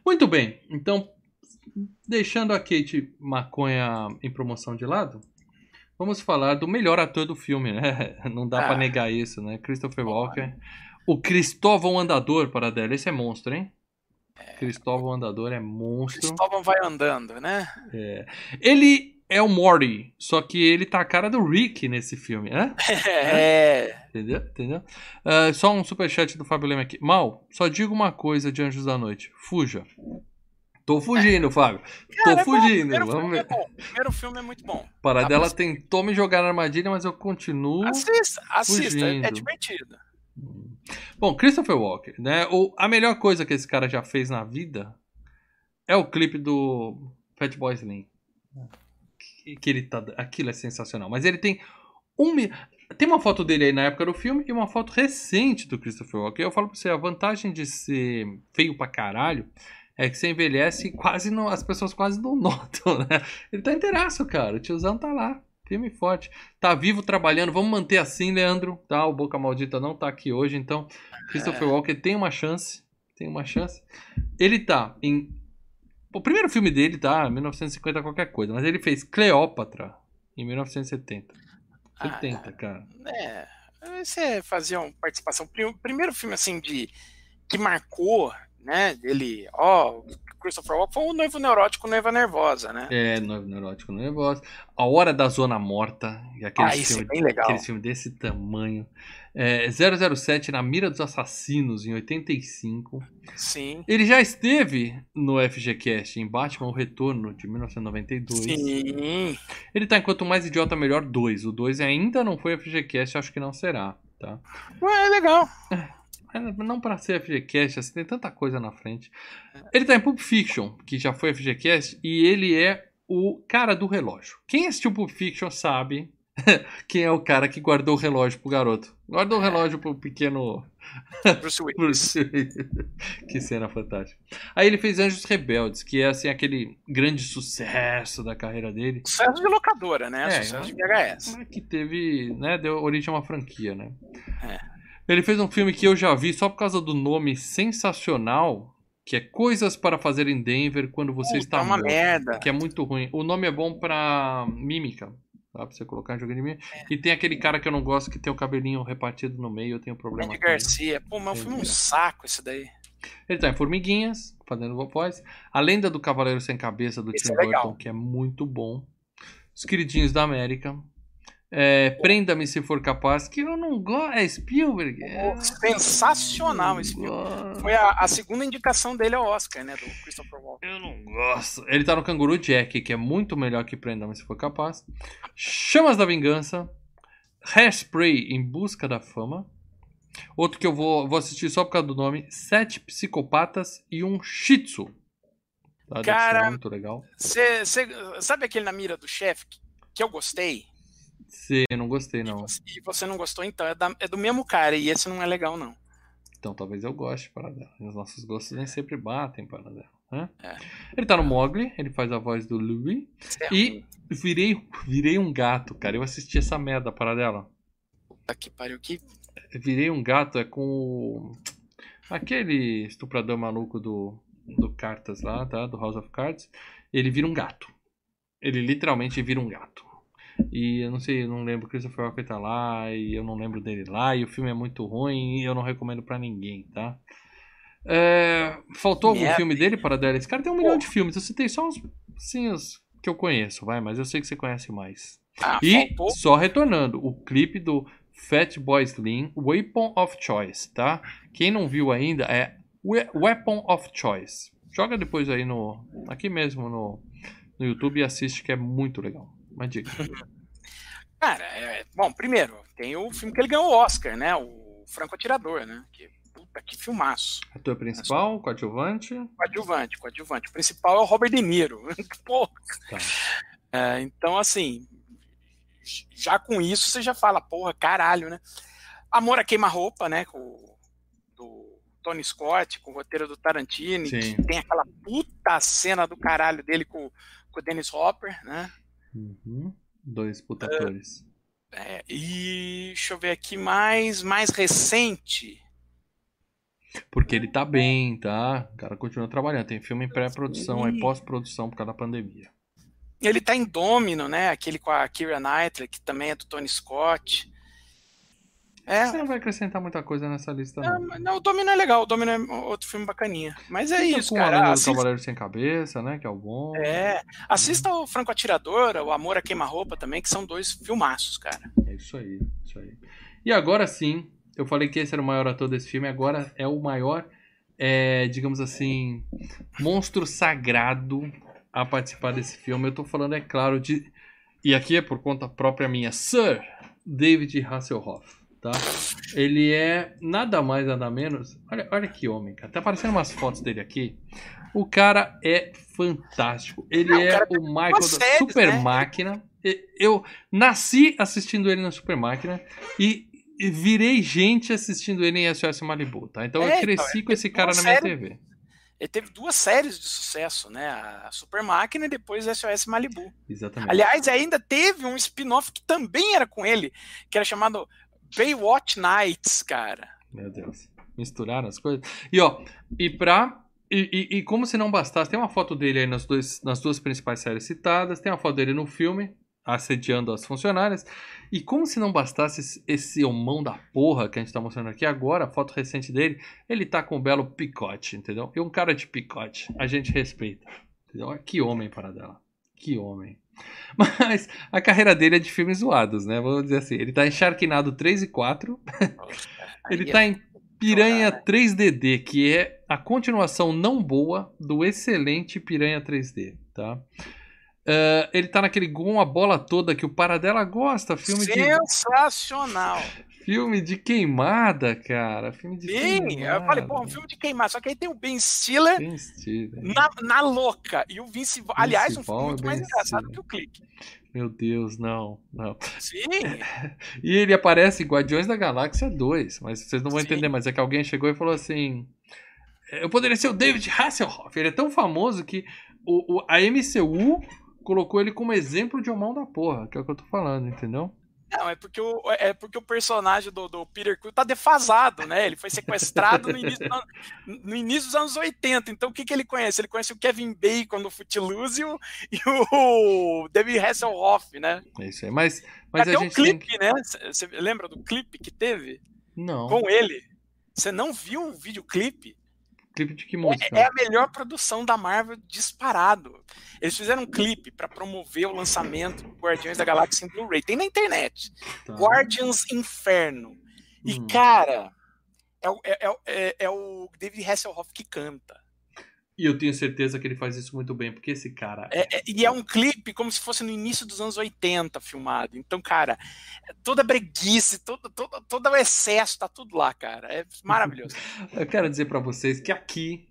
Muito bem, então, deixando a Kate Maconha em promoção de lado, vamos falar do melhor ator do filme, né? Não dá ah. para negar isso, né? Christopher Walker. O Cristóvão Andador, para dela. Esse é monstro, hein? É. Cristóvão Andador é monstro. Cristóvão vai andando, né? É. Ele é o Morty, só que ele tá a cara do Rick nesse filme, né? É. Entendeu? Entendeu? Uh, só um superchat do Fábio Lema aqui. Mal, só digo uma coisa de Anjos da Noite. Fuja. Tô fugindo, Fábio. Cara, Tô é fugindo. Bom. Vamos ver. É primeiro filme é muito bom. Para dela tentou me jogar na armadilha, mas eu continuo. Assista, assista. É fugindo. É divertido. Bom, Christopher Walker, né? O, a melhor coisa que esse cara já fez na vida é o clipe do Fat Boy Slim. Que, que ele tá, aquilo é sensacional. Mas ele tem um tem uma foto dele aí na época do filme e uma foto recente do Christopher Walker. Eu falo pra você, a vantagem de ser feio pra caralho é que você envelhece e quase não, as pessoas quase não notam, né? Ele tá inteiraço, cara. O tiozão tá lá. Firme e forte. Tá vivo trabalhando. Vamos manter assim, Leandro. Tá? O Boca Maldita não tá aqui hoje. Então, Christopher é. Walker tem uma chance. Tem uma chance. Ele tá em. O primeiro filme dele tá 1950 qualquer coisa. Mas ele fez Cleópatra em 1970. 80, ah, cara. É. Você fazia uma participação. Primeiro filme assim de. que marcou, né? Dele. Ó, Christopher Walken foi o noivo neurótico, noiva nervosa, né? É, noivo neurótico, nervosa. A Hora da Zona Morta. E aquele ah, filme, é bem legal. Aquele filme desse tamanho. É, 007 na Mira dos Assassinos, em 85. Sim. Ele já esteve no FGCast, em Batman O Retorno, de 1992. Sim. Ele tá Enquanto Mais Idiota Melhor 2. O 2 ainda não foi FGCast, acho que não será, tá? Ué, é legal. É. Não para ser FGCast, assim, tem tanta coisa na frente. Ele tá em Pulp Fiction, que já foi FGCast, e ele é o cara do relógio. Quem assistiu Pulp Fiction sabe quem é o cara que guardou o relógio pro garoto. Guardou o relógio pro pequeno. Bruce Willis. que cena fantástica. Aí ele fez Anjos Rebeldes, que é assim aquele grande sucesso da carreira dele. Sucesso de locadora, né? É, sucesso de VHS. Que teve, né? Deu origem a uma franquia, né? É. Ele fez um filme que eu já vi só por causa do nome sensacional, que é Coisas para Fazer em Denver quando você Puta, está é uma morto, merda. que é muito ruim. O nome é bom para mímica, dá pra você colocar jogo de mímica. É. E tem aquele cara que eu não gosto que tem o cabelinho repartido no meio, eu tenho problema Andy Garcia. Pô, mas foi um saco esse daí. Ele tá em Formiguinhas, fazendo voz. A Lenda do Cavaleiro Sem Cabeça do esse Tim é Burton, que é muito bom. Os Queridinhos da América, é, Prenda-me se for capaz, que eu não gosto. É Spielberg. É... Sensacional filme. Foi a, a, segunda indicação dele ao Oscar, né? Do Christopher Walken. Eu não gosto. Ele tá no Canguru Jack, que é muito melhor que Prenda-me se for capaz. Chamas da Vingança. Hairspray em busca da fama. Outro que eu vou, vou assistir só por causa do nome: Sete Psicopatas e um Shih Tzu. Tá, Cara, muito legal. Cê, cê, sabe aquele na mira do chefe que, que eu gostei? Sim, eu não gostei, não. E você, e você não gostou, então é, da, é, do mesmo cara, e esse não é legal, não. Então talvez eu goste, Paradela. Os nossos gostos nem sempre batem, Paradela. Né? É. Ele tá no Mogli, ele faz a voz do Louie. E virei, virei um gato, cara. Eu assisti essa merda, Paradela. Puta que pariu, que. Virei um gato, é com o... aquele estuprador maluco do, do Cartas lá, tá? Do House of Cards. Ele vira um gato. Ele literalmente vira um gato. E eu não sei, eu não lembro, Christopher Walker tá lá, e eu não lembro dele lá, e o filme é muito ruim, e eu não recomendo para ninguém, tá? É, faltou algum filme dele para dar? Esse cara tem um milhão de filmes, eu citei só os, assim, os que eu conheço, vai, mas eu sei que você conhece mais. Ah, e, faltou. só retornando, o clipe do Fat Boy Slim, Weapon of Choice, tá? Quem não viu ainda é Weapon of Choice. Joga depois aí no. Aqui mesmo no, no YouTube e assiste que é muito legal. Uma dica. Cara, é, bom, primeiro, tem o filme que ele ganhou o Oscar, né? O Franco Atirador, né? Que, puta, que filmaço. Ator principal, Mas, coadjuvante? Coadjuvante, coadjuvante. O principal é o Robert De Niro. Porra. Tá. É, então, assim, já com isso você já fala, porra, caralho, né? Amor a queima-roupa, né? Com, do Tony Scott, com o roteiro do Tarantino, Sim. que tem aquela puta cena do caralho dele com, com o Dennis Hopper, né? Uhum. Dois puta atores. Uh, é, e deixa eu ver aqui mais, mais recente. Porque ele tá bem, tá? O cara continua trabalhando. Tem filme em pré-produção, aí pós-produção por causa da pandemia. Ele tá em Domino, né? Aquele com a Kira Knightley, que também é do Tony Scott. É. Você não vai acrescentar muita coisa nessa lista, não. Não, não o Domino é legal, o Domino é outro filme bacaninha. Mas é isso, cara. O assista... Cavaleiro Sem Cabeça, né? Que é o bom. É. Assista o Franco Atirador, o Amor a Queima-Roupa também, que são dois filmaços, cara. É isso aí, isso aí. E agora sim, eu falei que esse era o maior ator desse filme, agora é o maior, é, digamos assim, monstro sagrado a participar desse filme. Eu tô falando, é claro, de. E aqui é por conta própria minha, Sir David Hasselhoff tá? Ele é nada mais, nada menos. Olha, olha que homem, cara. Tá aparecendo umas fotos dele aqui. O cara é fantástico. Ele Não, é o, Michael da séries, Super né? Máquina. Eu nasci assistindo ele na Super Máquina e virei gente assistindo ele em SOS Malibu, tá? Então é, eu cresci então, com esse cara na minha série, TV. Ele teve duas séries de sucesso, né? A Super Máquina e depois SOS Malibu. Exatamente. Aliás, ainda teve um spin-off que também era com ele, que era chamado Baywatch Nights, cara. Meu Deus. Misturaram as coisas. E ó, e pra. E, e, e, como se não bastasse, tem uma foto dele aí nas, dois, nas duas principais séries citadas, tem uma foto dele no filme, assediando as funcionárias. E como se não bastasse esse, homão da porra que a gente tá mostrando aqui agora, a foto recente dele, ele tá com um belo picote, entendeu? E um cara de picote, a gente respeita. Entendeu? Que homem para dela. Que homem. Mas a carreira dele é de filmes zoados, né? Vamos dizer assim. Ele tá em Sharknado 3 e 4. ele tá em Piranha 3DD, que é a continuação não boa do excelente Piranha 3D, tá? Uh, ele tá naquele Gon a bola toda que o Paradela gosta, filme Sensacional. de. Sensacional! Filme de queimada, cara. Filme de Sim, queimada. eu falei, pô, um filme de queimada. Só que aí tem o Ben Stiller, ben Stiller. Na, na louca. E o Vince, Vince aliás, um filme muito mais engraçado que o clique. Meu Deus, não, não. Sim. E ele aparece em Guardiões da Galáxia 2, mas vocês não vão Sim. entender, mas é que alguém chegou e falou assim: Eu poderia ser o David Hasselhoff. Ele é tão famoso que o, o, a MCU colocou ele como exemplo de um mão da porra, que é o que eu tô falando, entendeu? Não, é porque o, é porque o personagem do, do Peter Quill tá defasado, né? Ele foi sequestrado no início, no início dos anos 80. Então o que, que ele conhece? Ele conhece o Kevin Bacon do Footloose e o, e o David Hasselhoff, né? É isso aí. Mas, mas Até a gente um clipe, que... né? Você lembra do clipe que teve? Não. Com ele. Você não viu o videoclipe? Clipe de que música? É, é, a melhor produção da Marvel disparado. Eles fizeram um clipe para promover o lançamento do Guardiões da Galáxia em Blu-ray. Tem na internet. Tá. Guardians Inferno. E, hum. cara, é, é, é, é, o David Hasselhoff que canta. E eu tenho certeza que ele faz isso muito bem, porque esse cara. É, é, e é um clipe como se fosse no início dos anos 80 filmado. Então, cara, toda breguice, todo, todo, todo o excesso, tá tudo lá, cara. É maravilhoso. eu quero dizer para vocês que aqui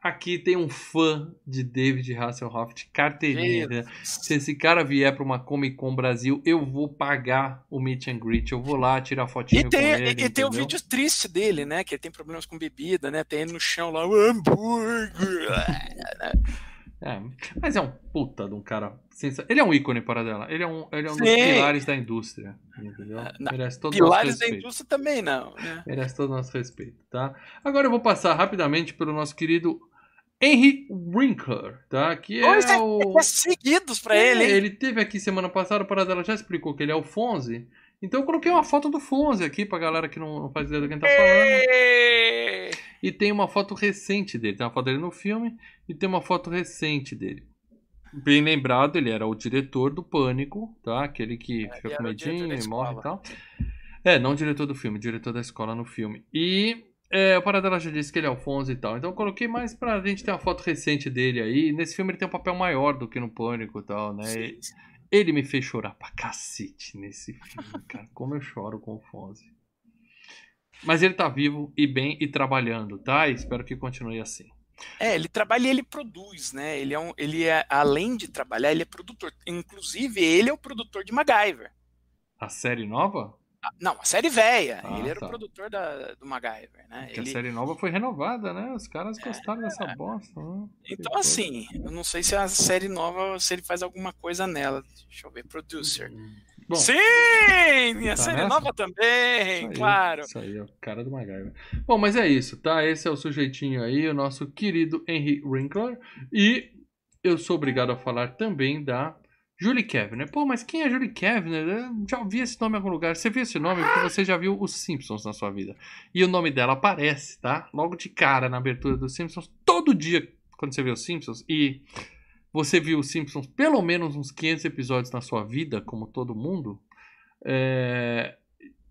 Aqui tem um fã de David Hasselhoff de carteirinha. Se esse cara vier para uma Comic Con Brasil, eu vou pagar o meet and greet. Eu vou lá tirar fotinho e tem, com ele. E, e tem o vídeo triste dele, né? Que ele tem problemas com bebida, né? Tem ele no chão lá, o hambúrguer. é, mas é um puta de um cara. Ele é um ícone para dela. Ele é um, ele é um dos pilares da indústria. Entendeu? Ah, Merece todo pilares da indústria também não. Né? Merece todo o nosso respeito, tá? Agora eu vou passar rapidamente pelo nosso querido Henry Winkler, tá? Que é, é o. Seguidos para ele. Hein? Ele teve aqui semana passada, para dela já explicou que ele é o Fonze. Então eu coloquei uma foto do Fonze aqui pra galera que não, não faz ideia do que a gente tá falando. E tem uma foto recente dele. Tem uma foto dele no filme e tem uma foto recente dele. Bem lembrado, ele era o diretor do Pânico, tá? Aquele que é, fica com medinho e morre e tal. É, não diretor do filme, diretor da escola no filme. E é, o Paradela já disse que ele é Alfonso e tal. Então eu coloquei mais pra gente ter uma foto recente dele aí. Nesse filme ele tem um papel maior do que no Pânico e tal, né? Sim. Ele me fez chorar pra cacete nesse filme, cara. Como eu choro com o Fonzi. Mas ele tá vivo e bem e trabalhando, tá? E espero que continue assim. É, ele trabalha e ele produz, né? Ele é, um, ele é, além de trabalhar, ele é produtor. Inclusive, ele é o produtor de MacGyver. A série nova? Não, a série velha. Ah, ele era tá. o produtor da, do MacGyver, né? Ele... A série nova foi renovada, né? Os caras gostaram é, dessa bosta. Né? Então, assim, eu não sei se a série nova, se ele faz alguma coisa nela. Deixa eu ver, producer. Bom, Sim! A tá série nessa? nova também, isso aí, claro. Isso aí, é o cara do MacGyver. Bom, mas é isso, tá? Esse é o sujeitinho aí, o nosso querido Henry Winkler. E eu sou obrigado a falar também da Julie Kevner. Pô, mas quem é Julie Kevner? Eu já ouvi esse nome em algum lugar. Você viu esse nome porque você já viu os Simpsons na sua vida. E o nome dela aparece, tá? Logo de cara na abertura dos Simpsons. Todo dia, quando você vê os Simpsons. E você viu os Simpsons pelo menos uns 500 episódios na sua vida, como todo mundo. É...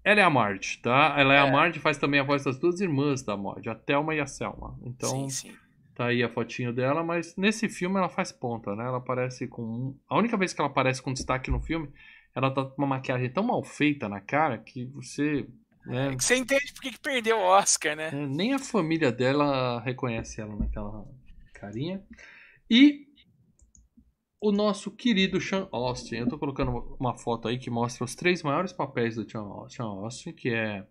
Ela é a Marge, tá? Ela é, é, a Marge faz também a voz das duas irmãs da Marge, a Thelma e a Selma. Então, sim, sim. Tá aí a fotinho dela, mas nesse filme ela faz ponta, né? Ela aparece com. A única vez que ela aparece com destaque no filme, ela tá com uma maquiagem tão mal feita na cara que você. Né? É que você entende porque que perdeu o Oscar, né? É, nem a família dela reconhece ela naquela carinha. E o nosso querido Sean Austin. Eu tô colocando uma foto aí que mostra os três maiores papéis do Sean Austin, que é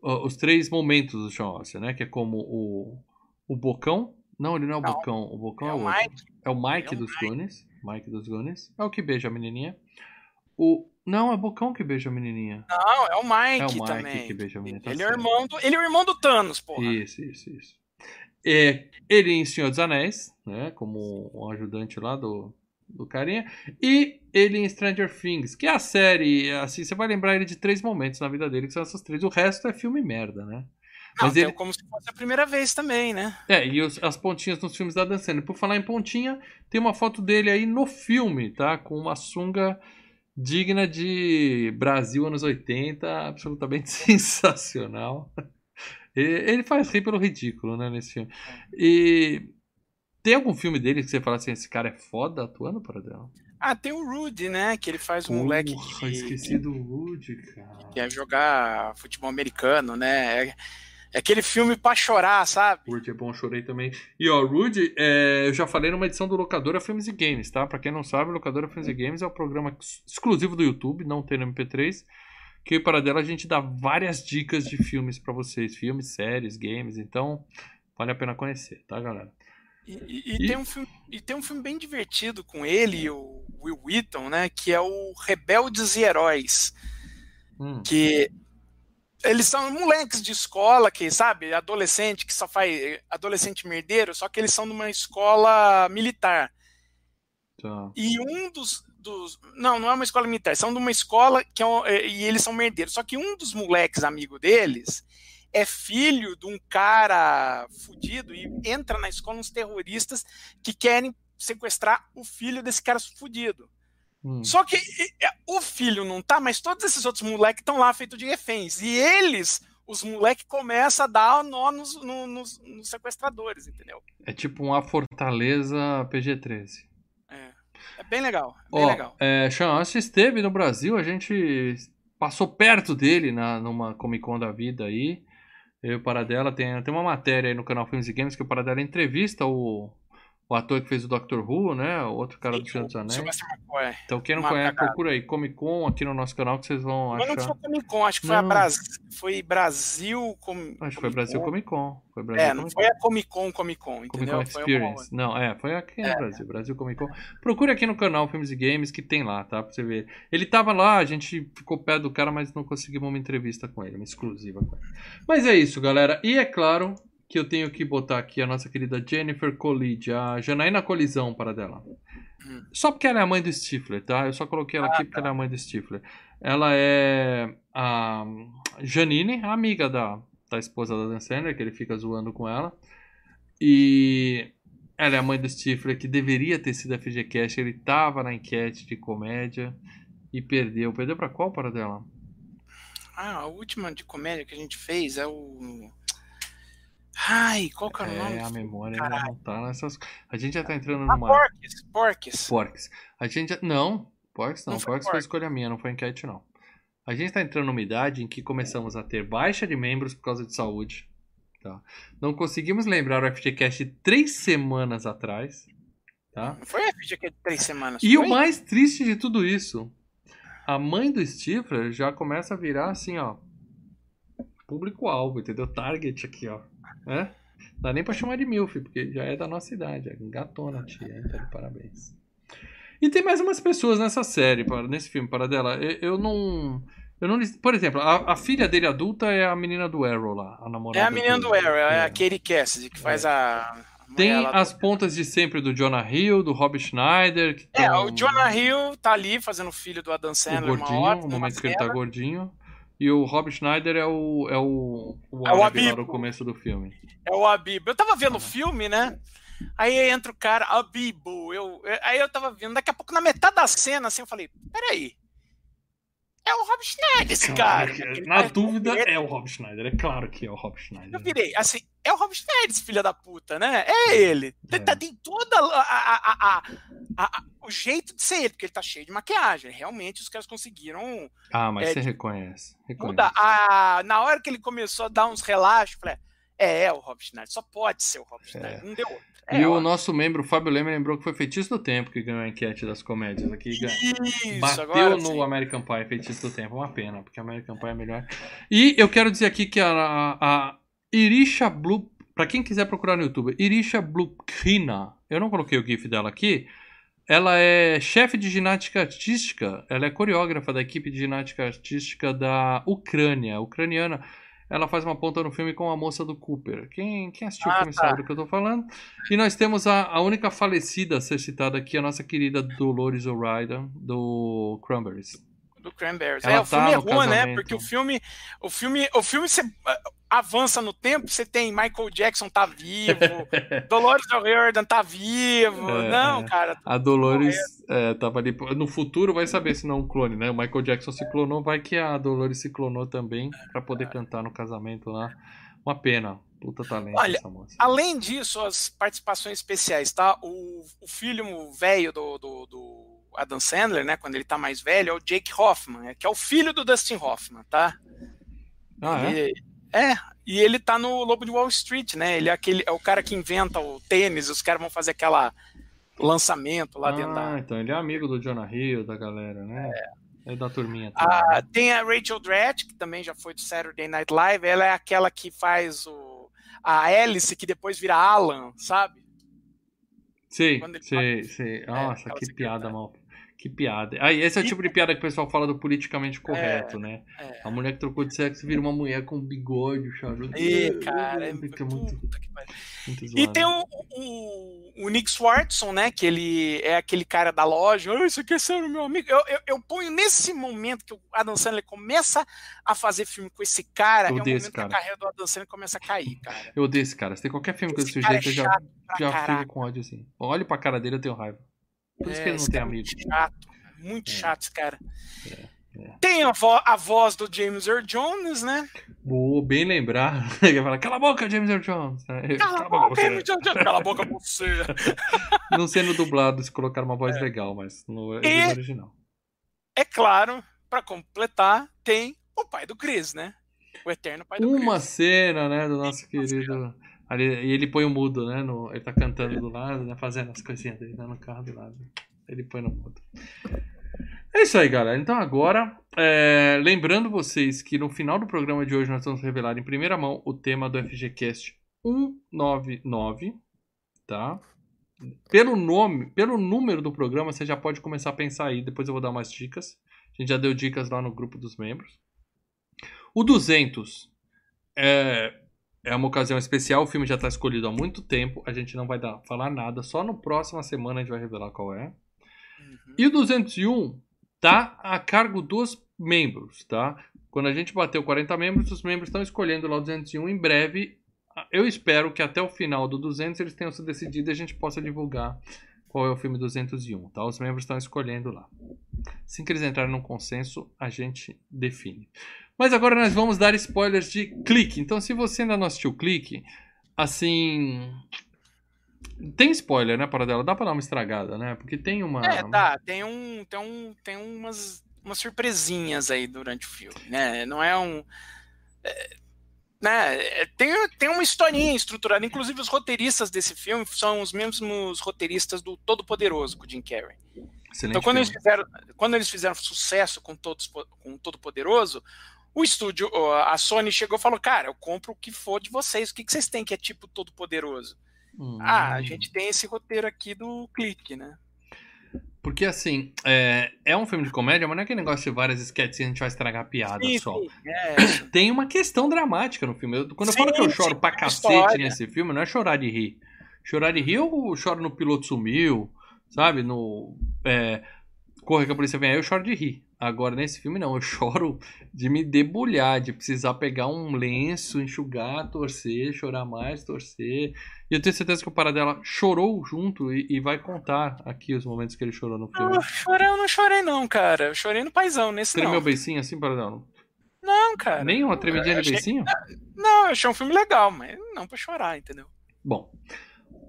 os três momentos do Sean Austin, né? Que é como o, o Bocão, não, ele não é o não, Bocão. O Bocão é, é o, Mike. É o Mike é o dos Mike. Goonies. Mike dos Goonies. É o que beija a menininha. O... Não, é o Bocão que beija a menininha. Não, é o Mike, é o Mike também. que beija a menininha. Tá ele, é o irmão do... ele é o irmão do Thanos, porra. Isso, isso, isso. É, ele em Senhor dos Anéis, né? Como um ajudante lá do, do carinha. E ele em Stranger Things, que é a série, assim, você vai lembrar ele de três momentos na vida dele, que são essas três. O resto é filme merda, né? Mas ele... como se fosse a primeira vez também, né? É, e os, as pontinhas nos filmes da Dan Sandler. Por falar em pontinha, tem uma foto dele aí no filme, tá? Com uma sunga digna de Brasil anos 80, absolutamente sensacional. Ele faz rir pelo ridículo, né, nesse filme. E tem algum filme dele que você fala assim, esse cara é foda atuando para dela? Ah, tem o Rudy, né? Que ele faz um moleque. Que, esqueci do Rudy, cara. Que é jogar futebol americano, né? É, é aquele filme pra chorar, sabe? Rude é bom, chorei também. E ó, Rude, é, eu já falei numa edição do Locadora Filmes e Games, tá? Pra quem não sabe, Locadora Filmes e Games é um programa exclusivo do YouTube, não tem no MP3. Que para dela a gente dá várias dicas de filmes para vocês, filmes, séries, games, então vale a pena conhecer, tá, galera? E, e, e, Tem um filme, e tem um filme bem divertido com ele o Will Wheaton, né? Que é o Rebeldes e Heróis. Hum. Que eles são moleques de escola que, sabe, adolescente que só faz adolescente merdeiro, só que eles são de uma escola militar. Tá. E um dos, dos, não, não é uma escola militar, são de uma escola que é, é, e eles são merdeiros. Só que um dos moleques amigo deles é filho de um cara fudido e entra na escola uns terroristas que querem sequestrar o filho desse cara fudido. Hum. Só que o filho não tá, mas todos esses outros moleques estão lá feitos de reféns. E eles, os moleques, começam a dar nó nos, no, nos, nos, sequestradores, entendeu? É tipo uma Fortaleza PG-13. É. É bem legal. É bem Ó, legal. É, Sean esteve no Brasil, a gente passou perto dele na, numa Comic Con da vida aí. Eu e o Paradela tem, tem uma matéria aí no canal Filmes e Games que o Paradela entrevista o, o ator que fez o Doctor Who, né? O outro cara Sim, do Senhor dos Anéis. Então quem não conhece, procura aí Comic Con aqui no nosso canal que vocês vão Mas achar. Mas não foi Comic Con, acho que foi a Brasil, foi Brasil Com... Acho que foi Brasil Comic Con. Foi Brasil é, não foi a Comic Con Comic Con, entendeu? Comic Con Experience. Não, é, foi aqui no é. Brasil, Brasil Comic Con. Procure aqui no canal Filmes e Games que tem lá, tá? Pra você ver. Ele tava lá, a gente ficou perto do cara, mas não conseguimos uma entrevista com ele, uma exclusiva com ele. Mas é isso, galera. E é claro, que eu tenho que botar aqui a nossa querida Jennifer Colide, a Janaína Colisão para dela. Hum. Só porque ela é a mãe do Stifler, tá? Eu só coloquei ela ah, aqui porque tá. ela é a mãe do Stifler. Ela é a Janine, a amiga da, da esposa da Dan Sandler, que ele fica zoando com ela. E ela é a mãe do Stifler, que deveria ter sido a FGCast. Ele tava na enquete de comédia e perdeu. Perdeu para qual para dela? Ah, a última de comédia que a gente fez é o Ai, qual que é o nome? É, a memória não tá nessas. A gente já tá entrando ah, numa. Porques, Porques. Porques. A gente já... Não, Porques não. não foi Porques foi escolha minha, não foi enquete, não. A gente tá entrando numa idade em que começamos a ter baixa de membros por causa de saúde. Tá? Não conseguimos lembrar o FGCast três semanas atrás. Tá? Não foi o FGCast três semanas. E foi? o mais triste de tudo isso a mãe do Stifler já começa a virar assim, ó. Público-alvo, entendeu? Target aqui, ó. É? Dá nem pra chamar de MILF, porque já é da nossa idade. É gatona, tia. De parabéns. E tem mais umas pessoas nessa série, nesse filme, para dela. Eu, eu não. Eu não, por exemplo, a, a, filha dele adulta é a menina do Arrow lá, a namorada. É a menina do, do Arrow, é, é a Katie Cassidy, que faz é. a. Tem as do... pontas de sempre do Jonah Hill, do Rob Schneider. é, tão... o Jonah Hill tá ali fazendo o filho do Adam Sandler. O gordinho, hora, no momento que ele tá gordinho. E o Rob Schneider é o. É o, o, é o Abib. no começo do filme. É o Abib. Eu tava vendo o filme, né? Aí entra o cara, Abibo. Eu, aí eu tava vendo, daqui a pouco, na metade da cena, assim, eu falei: peraí. É o Rob Schneider, esse cara. Na dúvida, é o Rob Schneider. É claro que é o Rob Schneider. Eu virei, assim, é o Rob Schneider, esse filho da puta, né? É ele. É. Tem, tem toda a, a, a, o jeito de ser ele, porque ele tá cheio de maquiagem. Realmente os caras conseguiram. Ah, mas é, você reconhece. reconhece. Mudar. Ah, na hora que ele começou a dar uns relaxos, eu falei, é, é o Rob Schneider, só pode ser o Rob é. Schneider, é. não deu outro. É, e ó. o nosso membro, Fábio Leme, lembrou que foi Feitiço do Tempo que ganhou a enquete das comédias aqui. Isso, Bateu agora, no sim. American Pie, Feitiço do Tempo. Uma pena, porque American Pie é melhor. E eu quero dizer aqui que a, a, a Irisha Blue, pra quem quiser procurar no YouTube, Irisha Blukrina, eu não coloquei o GIF dela aqui, ela é chefe de ginástica artística, ela é coreógrafa da equipe de ginástica artística da Ucrânia, ucraniana ela faz uma ponta no filme com a moça do Cooper. Quem, quem assistiu ah, o filme tá. sabe do que eu tô falando. E nós temos a, a única falecida a ser citada aqui, a nossa querida Dolores O'Riordan, do Cranberries do Cranberries. Ela é, o tá filme é ruim, né? Porque o filme, o filme, o filme você avança no tempo, você tem Michael Jackson tá vivo, Dolores O'Riordan tá vivo. É, não, é. cara. A Dolores é, tava ali. No futuro vai saber se não é um clone, né? O Michael Jackson se clonou, vai que a Dolores se clonou também para poder é. cantar no casamento lá. Uma pena. Puta talento Olha, essa moça. Além disso, as participações especiais, tá? O, o filho velho do, do, do Adam Sandler, né? Quando ele tá mais velho, é o Jake Hoffman, que é o filho do Dustin Hoffman, tá? Ah, ele, é? É, e ele tá no Lobo de Wall Street, né? Ele é, aquele, é o cara que inventa o tênis, os caras vão fazer aquela lançamento lá ah, dentro da. então ele é amigo do Jonah Hill, da galera, né? É. É da turminha. Ah, tem a Rachel Dratch, que também já foi do Saturday Night Live. Ela é aquela que faz o, a Alice, que depois vira Alan, sabe? Sim, sim, sim. Nossa, é, que piada mal que piada. Aí, esse é o tipo de piada que o pessoal fala do politicamente correto, é, né? É. A mulher que trocou de sexo vira uma mulher com bigode, charuto. E, cara, é, muito, muito, E tem o, o, o, Nick Swartson, né? Que ele é aquele cara da loja. Oh, isso aqui é sério, meu amigo. Eu, eu, eu, ponho nesse momento que o Adam Sandler começa a fazer filme com esse cara, eu é o momento cara. que a carreira do Adam Sandler começa a cair, cara. Eu odeio esse cara. Se tem qualquer filme com esse sujeito, é eu já, já fico com ódio assim. Olho pra cara dele, eu tenho raiva. Por isso é, que ele não tem amigo. Muito chato, muito é. chato esse cara. É, é. Tem a, vo a, voz do James Earl Jones, né? Boa, bem lembrar. Ele fala, cala a boca, James Earl Jones. Cala, cala a boca, James Earl Jones. Cala a boca você. não sendo dublado, se colocar uma voz é. legal, mas no e, original. É claro, para completar, tem o pai do Chris, né? O eterno pai do Chris. Uma cena, né, do nosso querido... Ali, e ele põe o mudo, né? No, ele tá cantando do lado, né? Fazendo as coisinhas dele né, no carro do lado. Ele põe no mudo. É isso aí, galera. Então agora, é, lembrando vocês que no final do programa de hoje nós vamos revelar em primeira mão o tema do FGCast 199, tá? Pelo nome, pelo número do programa, você já pode começar a pensar aí. Depois eu vou dar umas dicas. A gente já deu dicas lá no grupo dos membros. O 200 é, é uma ocasião especial, o filme já está escolhido há muito tempo, a gente não vai dar, falar nada, só no próxima semana a gente vai revelar qual é. Uhum. E o 201 tá a cargo dos membros, tá? Quando a gente bateu 40 membros, os membros estão escolhendo lá o 201 em breve. Eu espero que até o final do 200 eles tenham se decidido e a gente possa divulgar qual é o filme 201, tá? Os membros estão escolhendo lá. Assim que eles entrarem num consenso, a gente define. Mas agora nós vamos dar spoilers de Clique. Então, se você ainda não assistiu Clique, assim. Tem spoiler, né, para dela? Dá pra dar uma estragada, né? Porque tem uma. É, dá. Tem, um, tem, um, tem umas, umas surpresinhas aí durante o filme, né? Não é um. É, né, é, tem, tem uma historinha estruturada. Inclusive, os roteiristas desse filme são os mesmos roteiristas do Todo Poderoso com o Jim Carrey. Excelente então, quando eles, fizeram, quando eles fizeram sucesso com, todos, com Todo Poderoso, o estúdio, a Sony chegou e falou: Cara, eu compro o que for de vocês. O que, que vocês têm que é tipo Todo Poderoso? Hum. Ah, a gente tem esse roteiro aqui do clique, né? Porque, assim, é, é um filme de comédia, mas não é aquele negócio de várias sketches e a gente vai estragar a piada sim, só. Sim, é. Tem uma questão dramática no filme. Eu, quando sim, eu falo que eu choro pra cacete história. nesse filme, não é chorar de rir. Chorar de rir eu choro no Piloto Sumiu, sabe? No. É, Corre que a polícia vem aí, eu choro de rir. Agora, nesse filme, não. Eu choro de me debulhar, de precisar pegar um lenço, enxugar, torcer, chorar mais, torcer. E eu tenho certeza que o Paradela chorou junto e, e vai contar aqui os momentos que ele chorou no filme. Não, eu, chorei, eu não chorei, não, cara. Eu chorei no paizão, nesse Tremeu não. o beicinho assim, Paradela? Não, cara. Nem uma tremidinha de achei... beicinho? Não, eu achei um filme legal, mas não pra chorar, entendeu? Bom,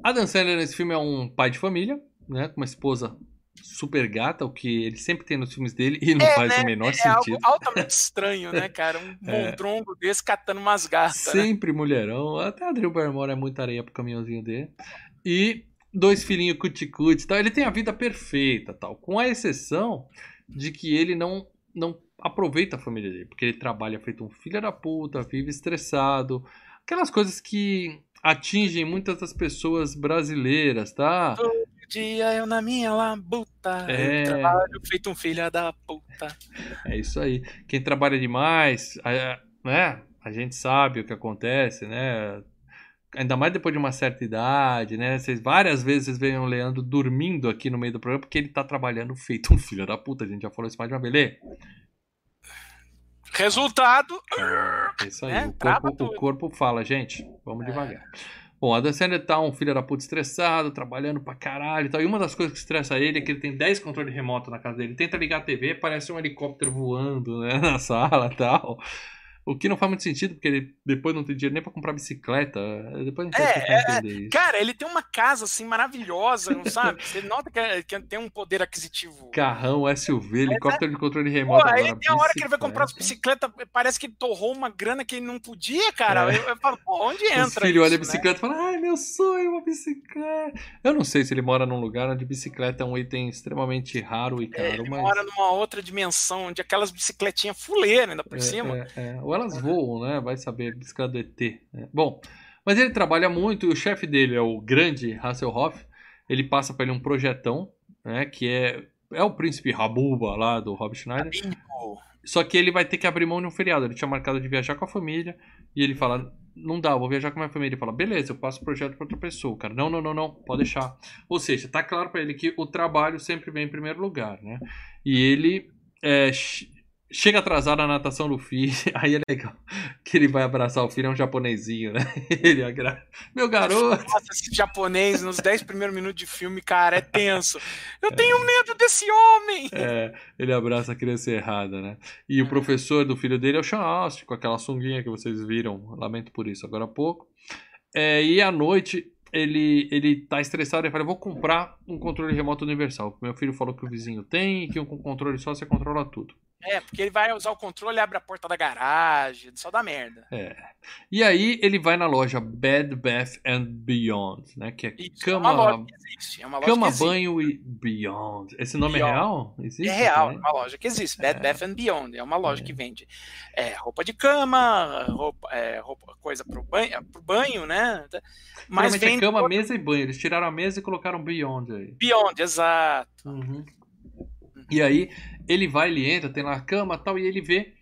Adam Sandler nesse filme é um pai de família, né? Com uma esposa super gata, o que ele sempre tem nos filmes dele e não é, faz né? o menor é sentido. É algo altamente estranho, né, cara? Um é. mondrongo desse catando umas gatas. Né? Sempre né? mulherão. Até a Drew Barrymore é muita areia pro caminhãozinho dele. E dois filhinhos cuticute tal. Ele tem a vida perfeita, tal. Com a exceção de que ele não, não aproveita a família dele. Porque ele trabalha feito um filho da puta, vive estressado. Aquelas coisas que atingem muitas das pessoas brasileiras, tá? Dia eu na minha labuta. É... trabalho feito um filho da puta. É isso aí. Quem trabalha demais, né? A gente sabe o que acontece, né? Ainda mais depois de uma certa idade, né? Vocês, várias vezes vocês veem o Leandro dormindo aqui no meio do programa porque ele tá trabalhando feito um filho da puta. A gente já falou isso mais de uma vez. Resultado. É, isso aí. É, o, corpo, o, corpo, fala, gente. Vamos é. devagar. Bom, a Sandler tá um filho da puta estressado, trabalhando pra caralho e tal. E uma das coisas que estressa ele é que ele tem 10 controles remotos na casa dele. Ele tenta ligar a TV, parece um helicóptero voando né, na sala e tal. O que não faz muito sentido, porque ele depois não tem dinheiro nem pra comprar bicicleta. Depois a gente é, é, entender isso. Cara, ele tem uma casa assim maravilhosa, não sabe? Você nota que, é, que, tem um poder aquisitivo. Carrão, SUV, helicóptero é, de controle remoto. Pô, agora, aí tem a hora que ele vai comprar as bicicletas, parece que ele torrou uma grana que ele não podia, cara. É. Eu, eu, falo, pô, onde entra? Os filhos olham a né? bicicleta e falam, ai, meu sonho, uma bicicleta. Eu não sei se ele mora num lugar onde bicicleta é um item extremamente raro e caro. Ele mas... mora numa outra dimensão, onde aquelas bicicletinhas fuleiras ainda por é, cima. É, Ou elas voam, né? Vai saber, bicicleta do ET. Né? Bom, mas ele trabalha muito e o chefe dele é o grande Hasselhoff. Ele passa para ele um projetão, né? Que é, é o príncipe Rabuba lá do Rob Schneider. Só que ele vai ter que abrir mão de um feriado. Ele tinha marcado de viajar com a família e ele fala: Não dá, vou viajar com a minha família. Ele fala: Beleza, eu passo o projeto para outra pessoa. Cara, não, não, não, não, pode deixar. Ou seja, tá claro para ele que o trabalho sempre vem em primeiro lugar, né? E ele é, Chega atrasado a natação do filho, aí é legal que ele vai abraçar o filho, é um japonesinho, né? Ele agra... Meu garoto! Nossa, esse japonês nos 10 primeiros minutos de filme, cara, é tenso. Eu é. tenho medo desse homem! É, ele abraça a criança errada, né? E o professor do filho dele é o Sean Austin, com aquela sunguinha que vocês viram, lamento por isso, agora há pouco. É, e à noite ele, ele tá estressado e fala: vou comprar um controle remoto universal. Meu filho falou que o vizinho tem e que um controle só você controla tudo. É, porque ele vai usar o controle, abre a porta da garagem, só dá merda. É. E aí ele vai na loja Bed Bath and Beyond, né? Que é Isso, cama, é uma loja que existe. É uma loja cama banho e Beyond. Esse nome é Beyond. é real? Existe, é real, é uma loja que existe. Bed é. Bath and Beyond. É uma loja é. que vende é, roupa de cama, roupa, é, roupa coisa pro banho, pro banho, né? Mas vem cama, mesa e banho. Eles tiraram a mesa e colocaram Beyond aí. Beyond, exato. Uhum. E aí ele vai, ele entra, tem lá a cama tal, e ele vê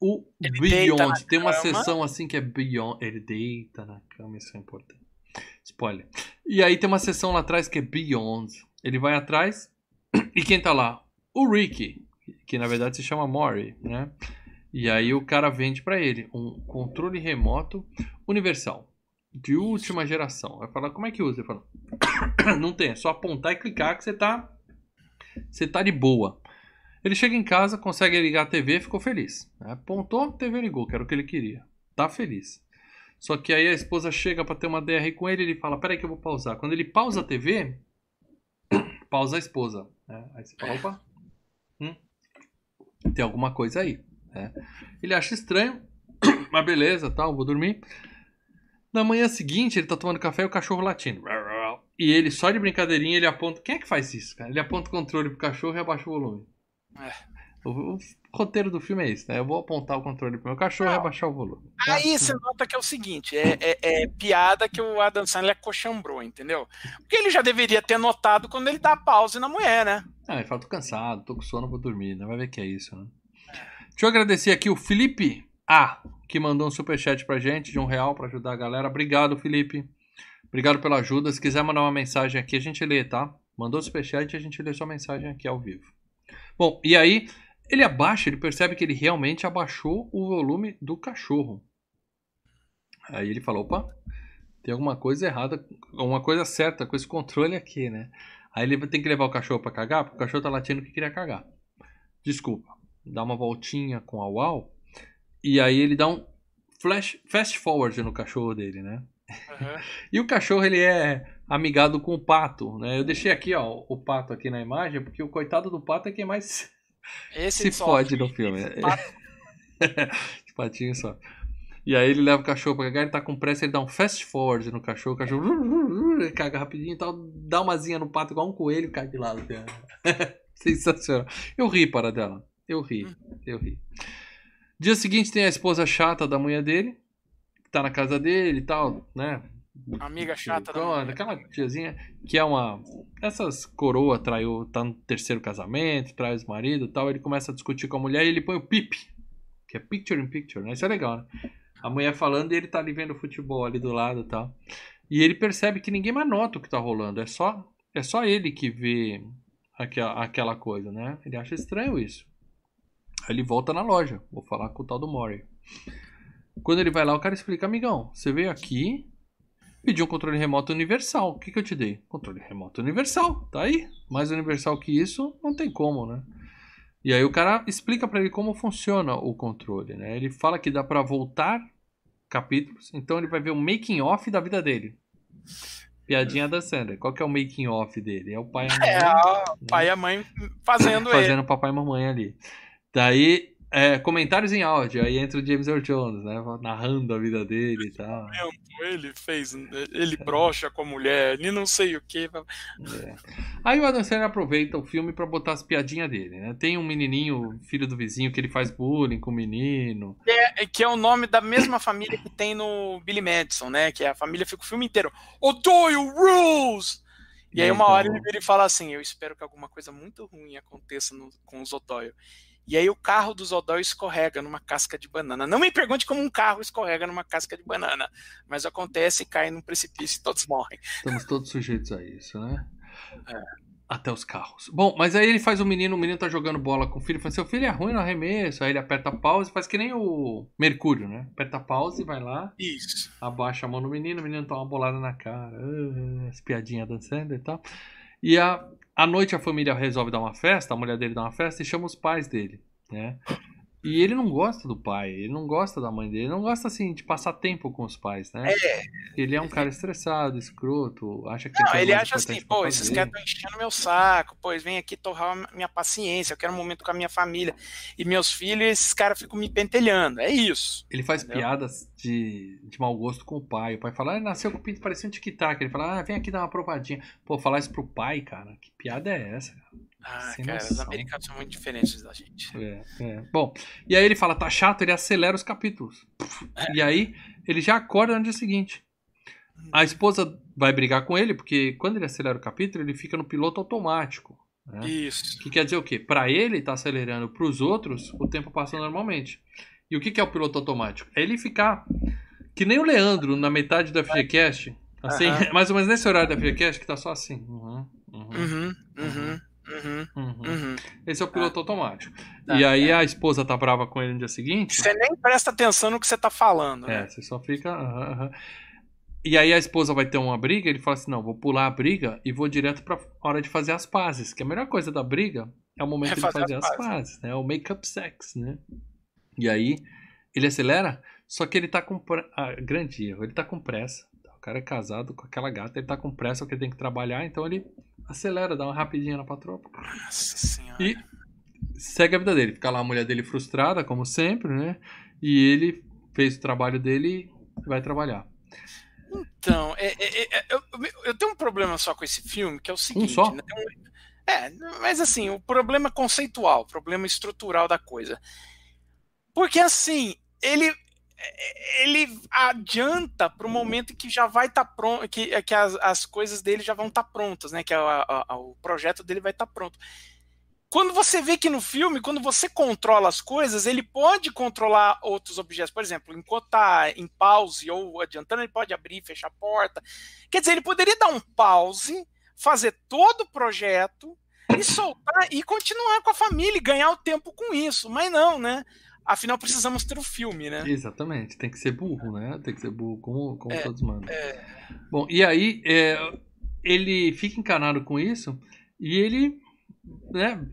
o ele Beyond. Tem uma cama. sessão assim que é Beyond. Ele deita na cama, isso é importante. Spoiler. E aí tem uma sessão lá atrás que é Beyond. Ele vai atrás e quem tá lá? O Ricky, que na verdade se chama Mori, né? E aí o cara vende para ele um controle remoto universal de última geração. Vai falar como é que usa? Ele fala, não tem, é só apontar e clicar que você tá você tá de boa. Ele chega em casa, consegue ligar a TV, ficou feliz. Apontou, a TV ligou, que era o que ele queria. Tá feliz. Só que aí a esposa chega para ter uma DR com ele, ele fala: Peraí, que eu vou pausar. Quando ele pausa a TV, pausa a esposa. Né? Aí você fala: Opa, hum, tem alguma coisa aí. Né? Ele acha estranho, mas beleza, tal, vou dormir. Na manhã seguinte, ele tá tomando café e o cachorro latindo. E ele, só de brincadeirinha, ele aponta. Quem é que faz isso, cara? Ele aponta o controle pro cachorro e abaixa o volume. É. O, o, roteiro do filme é isso, né? Eu vou apontar o controle pro meu cachorro Não. e abaixar o volume. Aí você nota que é o seguinte: é, é, é, piada que o Adam Sandler cochambrou, entendeu? Porque ele já deveria ter notado quando ele dá pause na mulher, né? Ah, ele fala: tô cansado, tô com sono, vou dormir. Né? Vai ver que é isso, né? Deixa eu agradecer aqui o Felipe A, que mandou um superchat pra gente de um real pra ajudar a galera. Obrigado, Felipe. Obrigado pela ajuda. Se quiser mandar uma mensagem aqui, a gente lê, tá? Mandou o superchat e a gente lê sua mensagem aqui ao vivo. Bom, e aí, ele abaixa, ele percebe que ele realmente abaixou o volume do cachorro. Aí ele fala: opa, tem alguma coisa errada, alguma coisa certa com esse controle aqui, né? Aí ele tem que levar o cachorro para cagar, porque o cachorro tá latindo que queria cagar. Desculpa. Dá uma voltinha com a UAU. E aí ele dá um flash, fast forward no cachorro dele, né? Uhum. e o cachorro ele é amigado com o pato, né? Eu deixei aqui, ó, o pato aqui na imagem, porque o coitado do pato é quem mais esse se fode no filme. Esse patinho só. E aí ele leva o cachorro pra cagar, ele tá com pressa, ele dá um fast forward no cachorro, o cachorro caga rapidinho e tal, dá uma zinha no pato igual um coelho cai de lado. Sensacional. Eu ri para dela. Eu ri, eu ri. Dia seguinte tem a esposa chata da mulher dele, que tá na casa dele e tal, né? Amiga chata da. Aquela tiazinha que é uma. Essas coroa traiu, tá no terceiro casamento, traz o marido e tal. Ele começa a discutir com a mulher e ele põe o pip, que é picture in picture, né? Isso é legal, né? A mulher falando e ele tá ali vendo futebol ali do lado e tal. E ele percebe que ninguém mais nota o que tá rolando. É só, é só ele que vê aquela, aquela coisa, né? Ele acha estranho isso. Aí ele volta na loja. Vou falar com o tal do Mori. Quando ele vai lá, o cara explica, amigão, você veio aqui, pediu um controle remoto universal. O que, que eu te dei? Controle remoto universal. Tá aí. Mais universal que isso, não tem como, né? E aí o cara explica para ele como funciona o controle, né? Ele fala que dá para voltar capítulos, então ele vai ver o making off da vida dele. Piadinha da Sandra. Qual que é o making off dele? É o pai e a mãe. É, o né? pai e a mãe fazendo, fazendo ele. papai e mamãe ali. Daí é, comentários em áudio, aí entra o James Earl Jones, né? Narrando a vida dele e tal. Ele fez, ele brocha com a mulher, e não sei o que. É. Aí o Adam Sandler aproveita o filme para botar as piadinhas dele, né? Tem um menininho, filho do vizinho, que ele faz bullying com o menino. É, que é o nome da mesma família que tem no Billy Madison, né? Que é a família fica o filme inteiro. O'Doyle Rules! E aí uma hora ele fala assim, eu espero que alguma coisa muito ruim aconteça no, com os O'Doyle. E aí o carro do Zodó escorrega numa casca de banana. Não me pergunte como um carro escorrega numa casca de banana, mas acontece e cai num precipício e todos morrem. Estamos todos sujeitos a isso, né? É. Até os carros. Bom, mas aí ele faz o menino, o menino tá jogando bola com o filho, fala: seu filho é ruim no arremesso. Aí ele aperta pause, faz que nem o Mercúrio, né? Aperta pause, vai lá. Isso. Abaixa a mão no menino, o menino toma uma bolada na cara. Uh, as piadinhas dançando e tal. E a, à noite a família resolve dar uma festa, a mulher dele dá uma festa e chama os pais dele, né? E ele não gosta do pai, ele não gosta da mãe dele, ele não gosta assim de passar tempo com os pais, né? É. Ele é um cara estressado, escroto, acha que Não, ele acha assim, pô, esses caras estão enchendo meu saco, pois vem aqui torrar minha paciência, eu quero um momento com a minha família. E meus filhos, esses caras ficam me pentelhando. É isso. Ele faz entendeu? piadas de, de mau gosto com o pai. O pai fala, ah, nasceu com o pinto parecendo um tic-tac. Ele fala, ah, vem aqui dar uma provadinha. Pô, falar isso pro pai, cara, que piada é essa, cara? Ah, Sem cara, noção. os americanos são muito diferentes da gente. É, é. Bom, e aí ele fala, tá chato, ele acelera os capítulos. É. E aí ele já acorda no dia seguinte. A esposa vai brigar com ele, porque quando ele acelera o capítulo, ele fica no piloto automático. Né? Isso. Que quer dizer o quê? Para ele tá acelerando, para os outros, o tempo passa normalmente. E o que, que é o piloto automático? É ele ficar que nem o Leandro na metade da FGCast. Assim, mais ou menos nesse horário da FGCast, que tá só assim. Uhum, uhum, uhum, uhum. Uhum, uhum. Uhum. Esse é o piloto ah. automático. Tá, e aí é. a esposa tá brava com ele no dia seguinte. Você nem presta atenção no que você tá falando. É, né? você só fica. E aí a esposa vai ter uma briga, ele fala assim: não, vou pular a briga e vou direto pra hora de fazer as pazes. Que a melhor coisa da briga é o momento é de fazer as, as pazes, né? O make-up sex, né? E aí ele acelera, só que ele tá com. Ah, grande erro, ele tá com pressa. O cara é casado com aquela gata, ele tá com pressa porque ele tem que trabalhar, então ele acelera, dá uma rapidinha na patroa. Nossa senhora. E segue a vida dele. Fica lá a mulher dele frustrada, como sempre, né? E ele fez o trabalho dele e vai trabalhar. Então, é, é, é, eu, eu, tenho um problema só com esse filme, que é o seguinte. Um só? Né? É, mas assim, o problema conceitual, o problema estrutural da coisa. Porque assim, ele ele adianta para o momento que já vai estar tá pronto, que, que as, as coisas dele já vão estar tá prontas, né? Que a, a, o projeto dele vai estar tá pronto. Quando você vê que no filme, quando você controla as coisas, ele pode controlar outros objetos. Por exemplo, está em pause ou adiantando, ele pode abrir e fechar a porta. Quer dizer, ele poderia dar um pause, fazer todo o projeto e soltar e continuar com a família e ganhar o tempo com isso. Mas não, né? Afinal, precisamos ter o um filme, né? Exatamente. Tem que ser burro, né? Tem que ser burro, como, como é, todos mandam. É... Bom, e aí é, ele fica encanado com isso e ele né,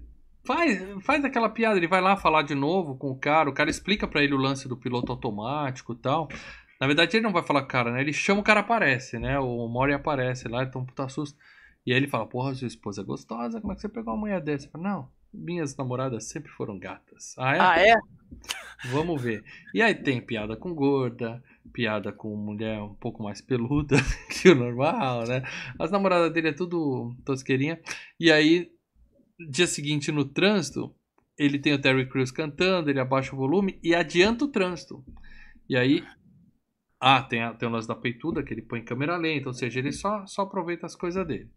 faz, faz aquela piada. Ele vai lá falar de novo com o cara. O cara explica para ele o lance do piloto automático e tal. Na verdade, ele não vai falar com o cara, né? Ele chama o cara aparece, né? O Mori aparece lá, então puta susto. E aí ele fala, porra, sua esposa é gostosa, como é que você pegou uma mulher dessa? Falo, não, minhas namoradas sempre foram gatas. Ah, é? Ah, é? Vamos ver. E aí tem piada com gorda, piada com mulher um pouco mais peluda que o normal, né? As namoradas dele é tudo tosqueirinha. E aí, dia seguinte no trânsito, ele tem o Terry Crews cantando, ele abaixa o volume e adianta o trânsito. E aí ah, tem, a, tem o lance da peituda que ele põe em câmera lenta, ou seja, ele só, só aproveita as coisas dele.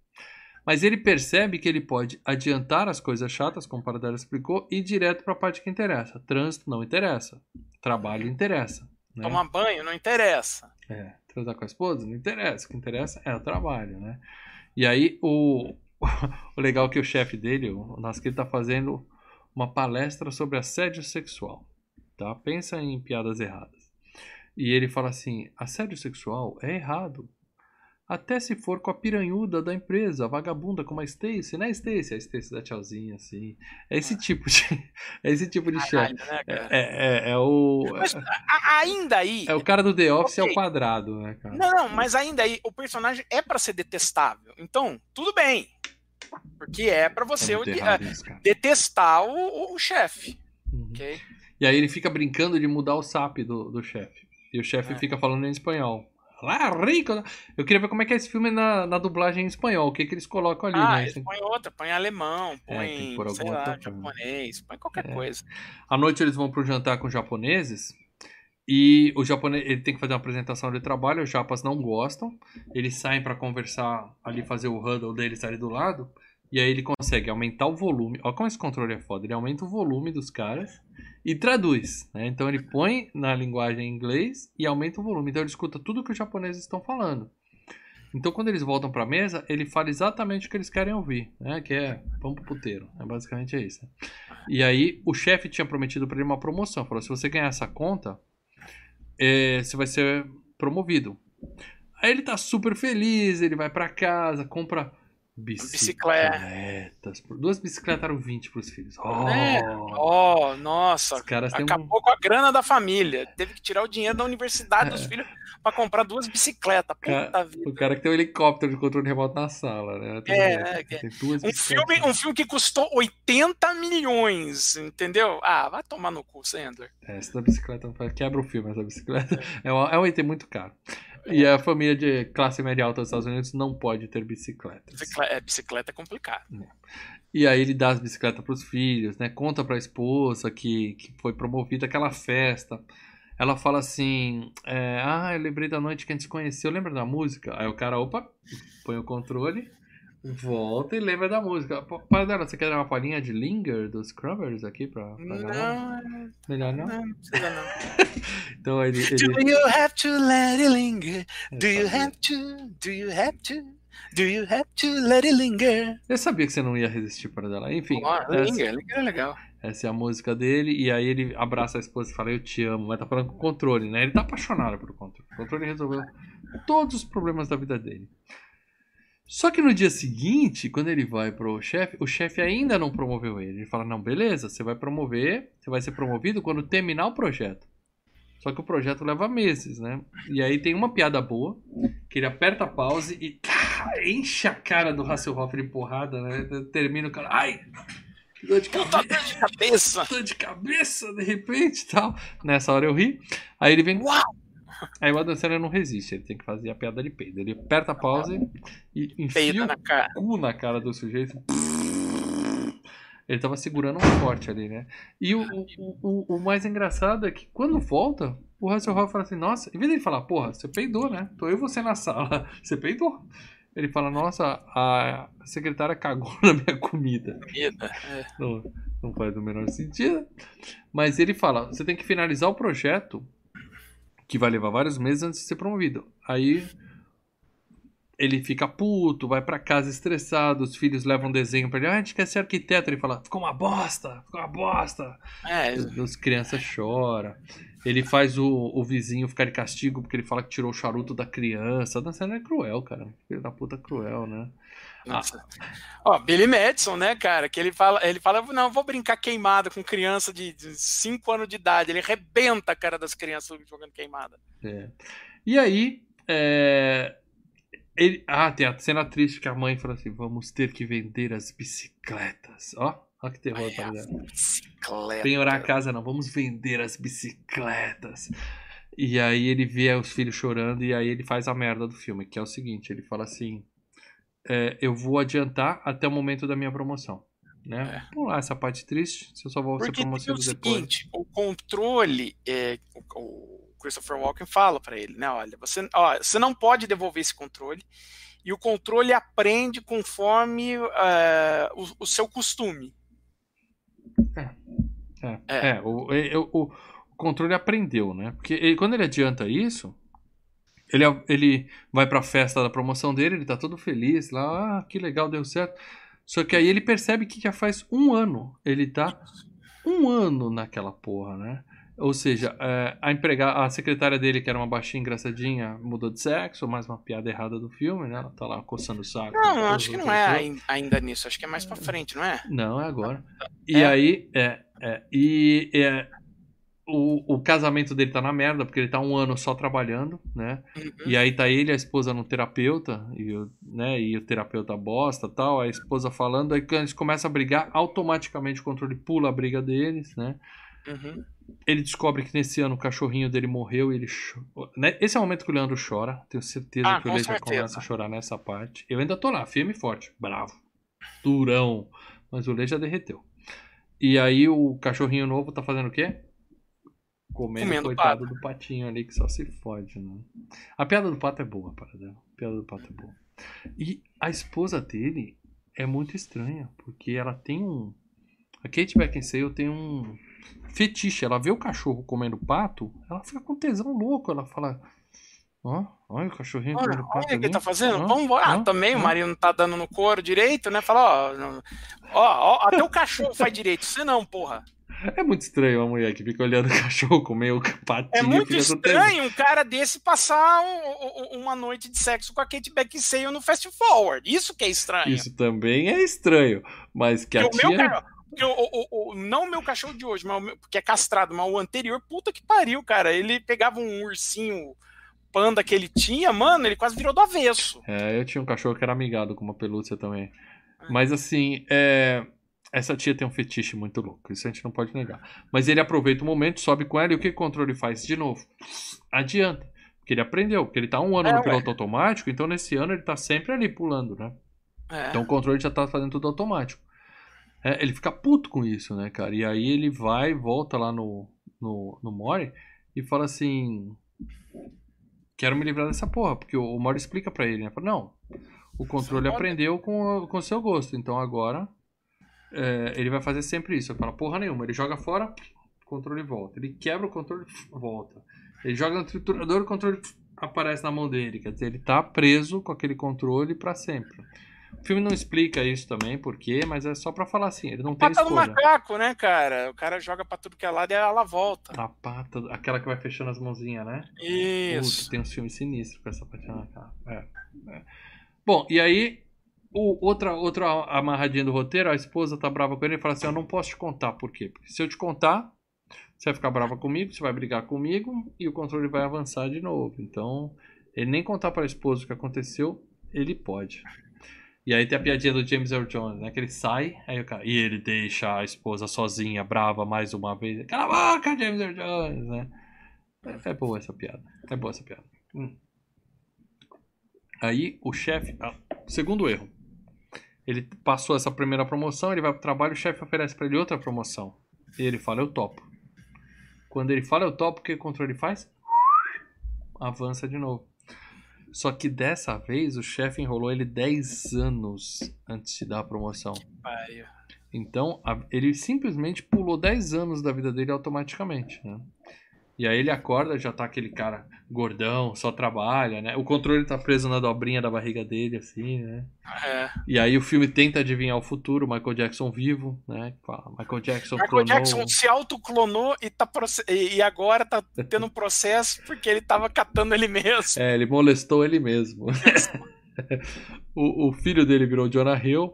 Mas ele percebe que ele pode adiantar as coisas chatas, como o Paradela explicou, e ir direto para a parte que interessa. Trânsito não interessa. Trabalho interessa. Né? Tomar banho não interessa. É, transar com a esposa não interessa. O que interessa é o trabalho, né? E aí o, o legal é que o chefe dele, o ele está fazendo uma palestra sobre assédio sexual. Tá? Pensa em piadas erradas. E ele fala assim: assédio sexual é errado. Até se for com a piranhuda da empresa, a vagabunda como a Stacy, né, Stacy? A Stacy dá tchauzinho, assim. É esse ah. tipo de. É esse tipo de chefe. Né, é, é, é, o. Mas, ainda aí. É o cara do The Office okay. ao quadrado, né, cara? Não, mas ainda aí, o personagem é para ser detestável. Então, tudo bem. Porque é para você é isso, detestar o, o chefe. Uhum. Okay? E aí ele fica brincando de mudar o SAP do, do chefe. E o chefe é. fica falando em espanhol. Lá, rico! Eu queria ver como é que é esse filme na, na dublagem em espanhol. O que, que eles colocam ali, ah, né? põe outra, põe alemão, é, põe, é, sei lá, japonês, põe qualquer é. coisa. À noite eles vão pro jantar com japoneses. E o japonês ele tem que fazer uma apresentação de trabalho, os japas não gostam. Eles saem para conversar ali, fazer o huddle deles ali do lado. E aí ele consegue aumentar o volume. Olha como esse controle é foda. Ele aumenta o volume dos caras e traduz. Né? Então ele põe na linguagem em inglês e aumenta o volume. Então ele escuta tudo que os japoneses estão falando. Então quando eles voltam para a mesa, ele fala exatamente o que eles querem ouvir, né? Que é vamos pro puteiro. Né? Basicamente é isso. Né? E aí o chefe tinha prometido para ele uma promoção. Falou: se você ganhar essa conta, é, você vai ser promovido. Aí ele tá super feliz, ele vai para casa, compra Bicicletas. Duas bicicletas eram 20 para os filhos. Oh, é. oh nossa. Acabou um... com a grana da família. Teve que tirar o dinheiro da universidade é. dos filhos para comprar duas bicicletas. Puta vida. O cara que tem um helicóptero de controle remoto na sala, né? Tem, é, é, tem duas um, filme, um filme que custou 80 milhões, entendeu? Ah, vai tomar no cu, Sandler. É, essa da bicicleta quebra o filme, essa bicicleta. É, um, é um item muito caro. E a família de classe média alta dos Estados Unidos não pode ter bicicletas. Bicicleta, é, bicicleta é complicado. É. E aí ele dá as bicicletas para os filhos, né? Conta para a esposa que, que foi promovida aquela festa. Ela fala assim: é, Ah, eu lembrei da noite que a gente se conheceu. Lembra da música? Aí o cara, opa, põe o controle Volta e lembra da música. Para dela, você quer dar uma palhinha de Linger dos Crumbers aqui pra, pra não, Melhor não? Não, não precisa não. então ele, ele... Do you have to let it linger? Do you have to? Do you have to? Do you have to let it linger? Eu sabia que você não ia resistir para dela. Enfim. Oh, essa, Linger, Linger é legal. Essa é a música dele, e aí ele abraça a esposa e fala, eu te amo, mas tá falando com o controle, né? Ele tá apaixonado pelo controle. O controle resolveu todos os problemas da vida dele. Só que no dia seguinte, quando ele vai pro chefe, o chefe ainda não promoveu ele. Ele fala: Não, beleza, você vai promover, você vai ser promovido quando terminar o projeto. Só que o projeto leva meses, né? E aí tem uma piada boa, que ele aperta a pause e enche a cara do Hasselhoff de porrada, né? Termina o cara. Ai! Dor de, cabe... dor de cabeça! Dor de cabeça, de repente tal. Nessa hora eu ri. Aí ele vem. Uau! Aí o Adam Sandler não resiste, ele tem que fazer a piada de peido. Ele aperta a pausa e enfia o na cara. cu na cara do sujeito. Ele tava segurando um forte ali, né? E o, o, o, o mais engraçado é que quando volta, o Hasselhoff fala assim, nossa, em vez de ele falar, porra, você peidou, né? Tô eu e você na sala. Você peidou. Ele fala, nossa, a secretária cagou na minha comida. Comida, é. Não, não faz o menor sentido. Mas ele fala, você tem que finalizar o projeto, que vai levar vários meses antes de ser promovido. Aí ele fica puto, vai para casa estressado, os filhos levam um desenho pra ele, ah, a gente quer ser arquiteto. Ele fala, ficou uma bosta, ficou uma bosta. É. As crianças choram. Ele faz o, o vizinho ficar de castigo porque ele fala que tirou o charuto da criança. A cena é cruel, cara. Filho da puta cruel, né? Nossa. Ó, Billy Madison, né, cara? Que ele fala, ele fala, não, vou brincar queimada com criança de 5 anos de idade. Ele arrebenta a cara das crianças jogando queimada. É. E aí, é... Ele... Ah, tem a cena triste que a mãe fala assim: vamos ter que vender as bicicletas. Ó. Olha que terror, tá ligado? Penhorar a casa não, vamos vender as bicicletas. E aí ele vê os filhos chorando e aí ele faz a merda do filme, que é o seguinte, ele fala assim, é, eu vou adiantar até o momento da minha promoção. Né? É. Vamos lá, essa parte triste, se eu só vou ser promovido o depois. seguinte, o controle, é, o, o Christopher Walken fala para ele, né? Olha, você, ó, você não pode devolver esse controle e o controle aprende conforme uh, o, o seu costume. É. É, é. é o, o, o, controle aprendeu, né? Porque ele, quando ele adianta isso, ele, ele vai pra festa da promoção dele, ele tá todo feliz lá, ah, que legal, deu certo. Só que aí ele percebe que já faz um ano ele tá um ano naquela porra, né? Ou seja, é, a empregada, a secretária dele, que era uma baixinha engraçadinha, mudou de sexo, mais uma piada errada do filme, né? Ela tá lá coçando o saco. Não, acho que não é ainda nisso, acho que é mais pra frente, não é? Não, é agora. E é. aí, é, é e é, o, o casamento dele tá na merda, porque ele tá um ano só trabalhando, né? Uhum. E aí tá ele e a esposa no terapeuta, e o, né, e o terapeuta bosta tal, a esposa falando, aí quando eles começam a brigar, automaticamente o controle pula a briga deles, né? Uhum. Ele descobre que nesse ano o cachorrinho dele morreu e ele chora. Né? Esse é o momento que o Leandro chora. Tenho certeza ah, que o Leandro já começa a chorar nessa parte. Eu ainda tô lá, firme e forte, bravo, durão. Mas o Lê já derreteu. E aí o cachorrinho novo tá fazendo o quê? Comendo, Comendo coitado pato. do patinho ali que só se fode, né? A piada do pato é boa, para A piada do pato é boa. E a esposa dele é muito estranha, porque ela tem um. A Kate Beckinsale tem um fetiche. Ela vê o cachorro comendo pato, ela fica com tesão louco. Ela fala: Ó, oh, olha o cachorrinho olha, comendo pato. Olha o que tá fazendo. Ah, Vamos embora. Ah, também ah, o marido não tá dando no couro direito, né? Fala: Ó, ó, ó até o cachorro faz direito. Você não, porra. É muito estranho uma mulher que fica olhando o cachorro comer o patinho. É muito estranho um cara desse passar um, um, uma noite de sexo com a Kate Beckinsale no Fast Forward. Isso que é estranho. Isso também é estranho. Mas que a tia... Meu, o, o, o, não o meu cachorro de hoje, mas o que é castrado, mas o anterior, puta que pariu, cara. Ele pegava um ursinho panda que ele tinha, mano, ele quase virou do avesso. É, eu tinha um cachorro que era amigado com uma pelúcia também. É. Mas assim, é... essa tia tem um fetiche muito louco, isso a gente não pode negar. Mas ele aproveita o momento, sobe com ela e o que o controle faz? De novo, adianta. Porque ele aprendeu, porque ele tá um ano é, no piloto ué. automático, então nesse ano ele tá sempre ali pulando, né? É. Então o controle já tá fazendo tudo automático. É, ele fica puto com isso, né, cara? E aí ele vai, volta lá no, no, no Mori e fala assim: Quero me livrar dessa porra, porque o, o Mori explica para ele, né? Fala, não, o controle aprendeu com o seu gosto, então agora é, ele vai fazer sempre isso. Eu falo, porra nenhuma, ele joga fora, o controle volta. Ele quebra o controle, volta. Ele joga no triturador, o controle aparece na mão dele. Quer dizer, ele tá preso com aquele controle para sempre. O filme não explica isso também, por quê, mas é só pra falar assim, ele não a tem pata escolha. do macaco, né, cara? O cara joga pra tudo que é lado e ela volta. A pata, aquela que vai fechando as mãozinhas, né? Isso. Puta, tem uns filmes sinistros com essa patinha na cara. É, é. Bom, e aí, o, outra, outra amarradinha do roteiro, a esposa tá brava com ele e fala assim, eu não posso te contar, por quê? Porque se eu te contar, você vai ficar brava comigo, você vai brigar comigo e o controle vai avançar de novo. Então, ele nem contar para a esposa o que aconteceu, ele pode. E aí tem a piadinha do James Earl Jones, né? Que ele sai, aí o cara, e ele deixa a esposa sozinha, brava mais uma vez. Cala a boca, James Earl Jones, né? É, é boa essa piada. É boa essa piada. Hum. Aí o chefe. Ah, segundo erro. Ele passou essa primeira promoção, ele vai pro trabalho, o chefe oferece para ele outra promoção. E ele fala, eu topo. Quando ele fala, eu topo, o que o controle faz? Avança de novo. Só que dessa vez o chefe enrolou ele 10 anos antes de dar a promoção. Então a, ele simplesmente pulou 10 anos da vida dele automaticamente. Né? E aí ele acorda, já tá aquele cara gordão, só trabalha, né? O controle tá preso na dobrinha da barriga dele, assim, né? É. E aí o filme tenta adivinhar o futuro, Michael Jackson vivo, né? Michael Jackson Michael clonou... Jackson se autoclonou e, tá e agora tá tendo um processo porque ele tava catando ele mesmo. É, ele molestou ele mesmo. o, o, filho dele virou Jonah Hill,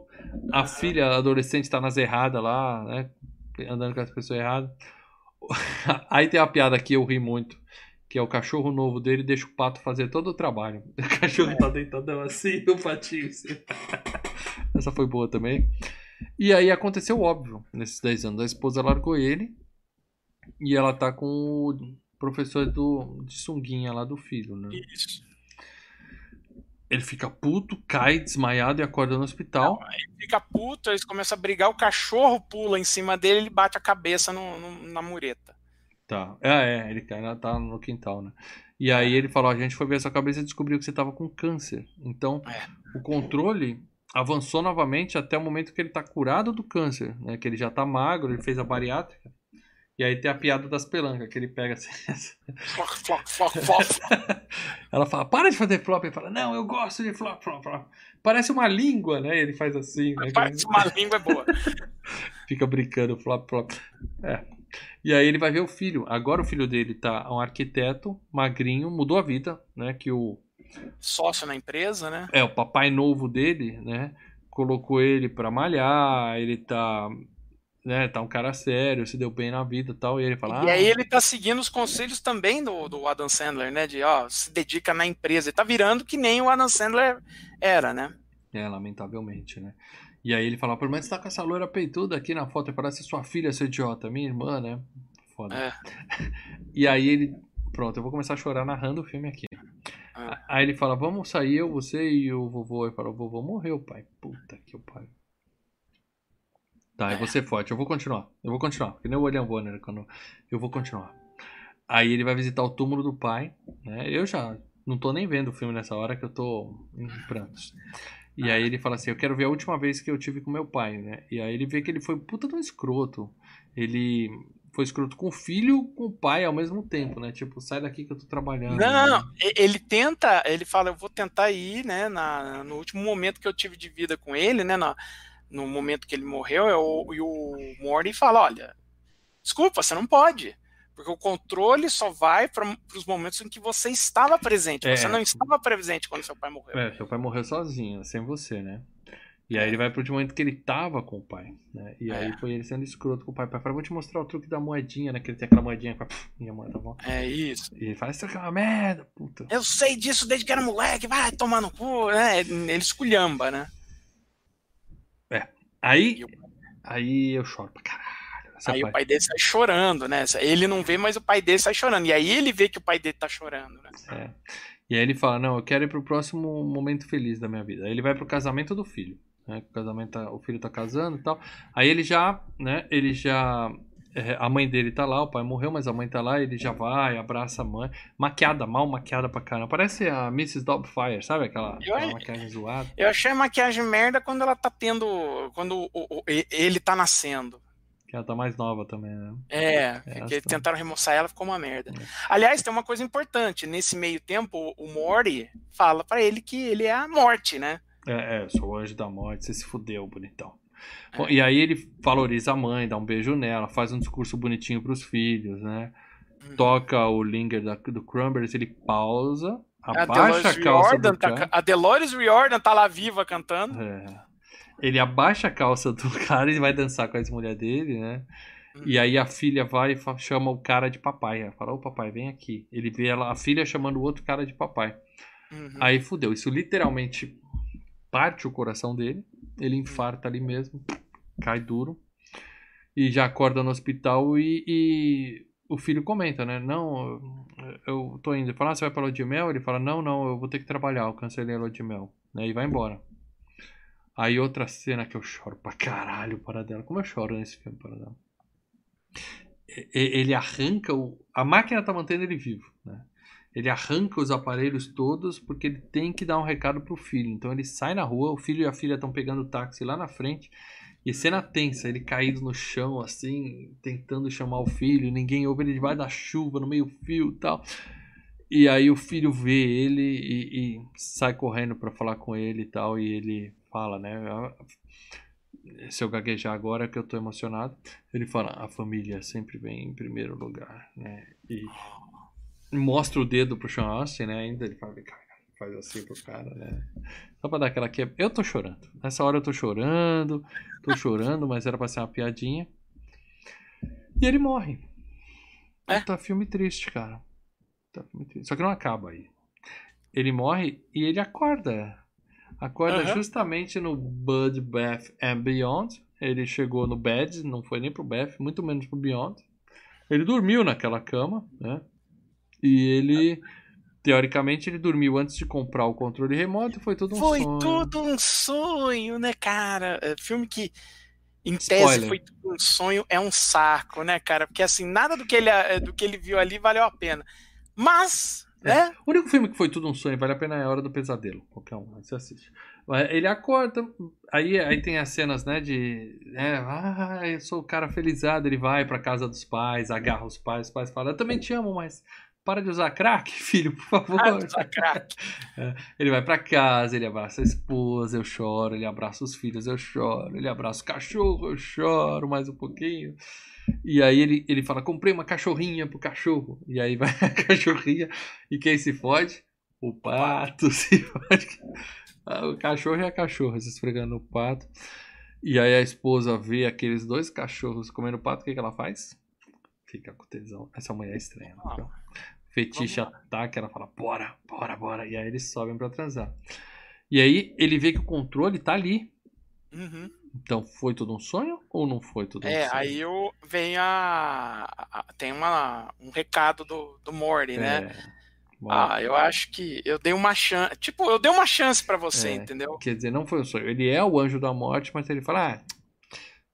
a filha adolescente tá nas erradas lá, né? Andando com as pessoas erradas. Aí tem a piada que eu ri muito. Que é o cachorro novo dele deixa o pato fazer todo o trabalho. O cachorro é. tá deitado assim, o patinho. Assim. Essa foi boa também. E aí aconteceu óbvio, nesses 10 anos. A esposa largou ele e ela tá com o professor do, de sunguinha lá do filho, né? Isso. Ele fica puto, cai desmaiado e acorda no hospital. Não, ele fica puto, eles começam a brigar, o cachorro pula em cima dele ele bate a cabeça no, no, na mureta. Tá. É, é, ele cai, tá no quintal, né? E aí é. ele falou: a gente foi ver essa cabeça e descobriu que você tava com câncer. Então, é. o controle avançou novamente até o momento que ele tá curado do câncer, né? Que ele já tá magro, ele fez a bariátrica. E aí tem a piada das pelancas, que ele pega assim. Flop, flop, flop, flop. Ela fala, para de fazer flop. Ele fala, não, eu gosto de flop, flop, flop. Parece uma língua, né? Ele faz assim. Né? Parece uma língua é boa. Fica brincando, flop, flop. É. E aí ele vai ver o filho. Agora o filho dele tá um arquiteto, magrinho, mudou a vida, né? Que o. Sócio na empresa, né? É, o papai novo dele, né? Colocou ele pra malhar, ele tá né, tá um cara sério, se deu bem na vida e tal, e ele fala... E ah, aí ele tá seguindo os conselhos também do, do Adam Sandler, né, de, ó, se dedica na empresa, ele tá virando que nem o Adam Sandler era, né? É, lamentavelmente, né. E aí ele fala, pelo menos tá com essa loira peituda aqui na foto, parece sua filha, seu idiota, minha irmã, né, foda. É. e aí ele, pronto, eu vou começar a chorar narrando o filme aqui. É. Aí ele fala, vamos sair eu, você e o vovô. Ele fala, o vovô morreu, pai. Puta que o pai. Tá, eu vou ser forte. Eu vou continuar. Eu vou continuar. Que nem o William Bonner quando. Eu vou continuar. Aí ele vai visitar o túmulo do pai. Né? Eu já não tô nem vendo o filme nessa hora que eu tô em prantos. E aí ele fala assim: Eu quero ver a última vez que eu tive com meu pai, né? E aí ele vê que ele foi puta de um escroto. Ele foi escroto com o filho com o pai ao mesmo tempo, né? Tipo, sai daqui que eu tô trabalhando. Não, não, né? ele tenta, ele fala, eu vou tentar ir, né? Na, no último momento que eu tive de vida com ele, né? Na, no momento que ele morreu, é o, e o Morty fala: olha, desculpa, você não pode. Porque o controle só vai para os momentos em que você estava presente. É. Você não estava presente quando seu pai morreu. É, seu pai morreu sozinho, sem você, né? E aí ele vai pro momento que ele tava com o pai, né? E aí é. foi ele sendo escroto com o pai. O pai falou, vou te mostrar o truque da moedinha, né? Que ele tem aquela moedinha com a... E a moeda volta. É isso. E ele fala, isso aqui é uma merda, puta. Eu sei disso desde que era moleque, vai tomar no cu, né? Ele esculhamba, né? Aí, aí eu choro pra caralho. Aí parte. o pai dele sai chorando, né? Ele não vê, mas o pai dele sai chorando. E aí ele vê que o pai dele tá chorando, né? É. E aí ele fala, não, eu quero ir pro próximo momento feliz da minha vida. Aí ele vai pro casamento do filho. Né? O casamento, tá, o filho tá casando e tal. Aí ele já, né? Ele já é, a mãe dele tá lá, o pai morreu, mas a mãe tá lá, ele já vai, abraça a mãe. Maquiada, mal maquiada pra caramba. Parece a Mrs. Doubtfire, sabe? Aquela, eu, aquela maquiagem zoada. Eu achei a maquiagem merda quando ela tá tendo. Quando o, o, ele tá nascendo. Que ela tá mais nova também, né? É, é que tentaram remoçar ela, ficou uma merda. É. Aliás, tem uma coisa importante. Nesse meio tempo, o Morty fala para ele que ele é a morte, né? É, é, eu sou o anjo da morte, você se fudeu, bonitão. Bom, e aí ele valoriza a mãe, dá um beijo nela, faz um discurso bonitinho pros filhos, né? Uhum. Toca o Linger da, do Cranberries, ele pausa, abaixa a, a calça Riordan do tá, A Dolores Riordan tá lá viva cantando. É. Ele abaixa a calça do cara e vai dançar com a ex-mulher dele, né? Uhum. E aí a filha vai e chama o cara de papai. Ela fala, ô papai, vem aqui. Ele vê ela, a filha chamando o outro cara de papai. Uhum. Aí fudeu. Isso literalmente parte o coração dele. Ele infarta ali mesmo, cai duro. E já acorda no hospital e, e o filho comenta, né? Não, eu tô indo. Ele fala, ah, você vai pra lua de mel? Ele fala, não, não, eu vou ter que trabalhar, eu cancelei a lua de mel. Né? E vai embora. Aí outra cena que eu choro pra caralho, para dela. Como eu choro nesse filme, para dela. Ele arranca o. A máquina tá mantendo ele vivo? Ele arranca os aparelhos todos porque ele tem que dar um recado pro filho. Então ele sai na rua, o filho e a filha estão pegando o táxi lá na frente. E cena tensa, ele caído no chão, assim, tentando chamar o filho, ninguém ouve ele debaixo da chuva, no meio fio e tal. E aí o filho vê ele e, e sai correndo para falar com ele e tal, e ele fala, né? Se eu gaguejar agora que eu tô emocionado, ele fala, a família sempre vem em primeiro lugar, né? E mostra o dedo pro Sean Austin, né? Ainda ele fala, faz assim pro cara, né? Só pra dar aquela que Eu tô chorando. Nessa hora eu tô chorando, tô chorando, mas era pra ser uma piadinha. E ele morre. É? Tá filme triste, cara. Tá filme triste. Só que não acaba aí. Ele morre e ele acorda. Acorda uhum. justamente no Bud Bath and Beyond. Ele chegou no Bed, não foi nem pro Bath, muito menos pro Beyond. Ele dormiu naquela cama, né? E ele Teoricamente, ele dormiu antes de comprar o controle remoto foi tudo um foi sonho. Foi tudo um sonho, né, cara? É, filme que, em Spoiler. tese, foi tudo um sonho, é um saco, né, cara? Porque, assim, nada do que ele, é, do que ele viu ali valeu a pena. Mas, é. né? O único filme que foi tudo um sonho, vale a pena é A Hora do Pesadelo. Qualquer um, você assiste. Ele acorda, aí, aí tem as cenas, né, de... Né, ah, eu sou o cara felizado, ele vai pra casa dos pais, agarra os pais, os pais falam, eu também te amo, mas para de usar crack, filho, por favor. Para de usar crack. É, ele vai para casa, ele abraça a esposa, eu choro. Ele abraça os filhos, eu choro. Ele abraça o cachorro, eu choro mais um pouquinho. E aí ele, ele fala: comprei uma cachorrinha pro cachorro. E aí vai a cachorrinha. E quem se fode? O pato se fode. Ah, o cachorro e a cachorra se esfregando no pato. E aí a esposa vê aqueles dois cachorros comendo pato, o que, que ela faz? Fica com tesão. Essa mulher é estranha. Não fetiche ataque, ela fala, bora, bora, bora. E aí eles sobem para transar. E aí ele vê que o controle tá ali. Uhum. Então foi tudo um sonho ou não foi tudo é, um sonho? É, aí eu, vem a, a, Tem uma, um recado do, do Morty, né? é. né? Ah, eu acho que eu dei uma chance. Tipo, eu dei uma chance para você, é, entendeu? Quer dizer, não foi um sonho. Ele é o anjo da morte, mas ele fala: ah,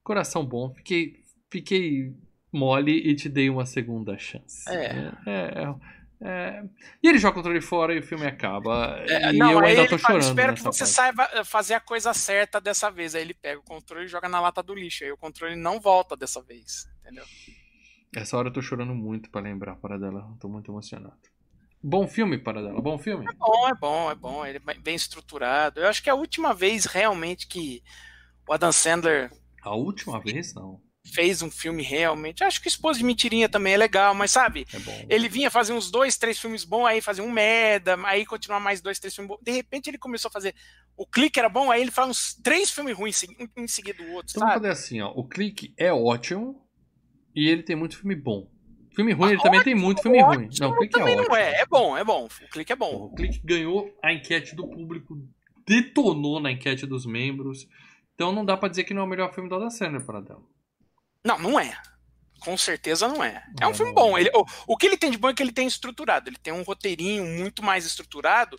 coração bom, fiquei, fiquei mole e te dei uma segunda chance. É. é, é, é. E ele joga o controle fora e o filme acaba. É, e não, eu ainda tô chorando. Espero que você parte. saiba eh, fazer a coisa certa dessa vez. Aí ele pega o controle e joga na lata do lixo. Aí o controle não volta dessa vez. Entendeu? Essa hora eu tô chorando muito para lembrar para dela. Tô muito emocionado. Bom filme para dela, bom filme? É bom, é bom, é bom. Ele é bem estruturado. Eu acho que é a última vez realmente que o Adam Sandler. A última vez, não fez um filme realmente. Acho que Esposa de Mentirinha também é legal, mas sabe? É ele vinha fazer uns dois, três filmes bons, aí fazia um merda, aí continuar mais dois, três filmes bons. De repente ele começou a fazer. O clique era bom, aí ele faz uns três filmes ruins um em seguida do outro. Então vamos fazer assim, ó. O clique é ótimo e ele tem muito filme bom. Filme ruim, ah, ele também tem muito filme ótimo, ruim. Não, o clique é ótimo. Não é, é bom, é bom. O clique é bom. O clique ganhou a enquete do público, detonou na enquete dos membros. Então não dá para dizer que não é o melhor filme do Adam Sandler para dela. Não, não é. Com certeza não é. É um filme bom. Ele, o, o que ele tem de bom é que ele tem estruturado. Ele tem um roteirinho muito mais estruturado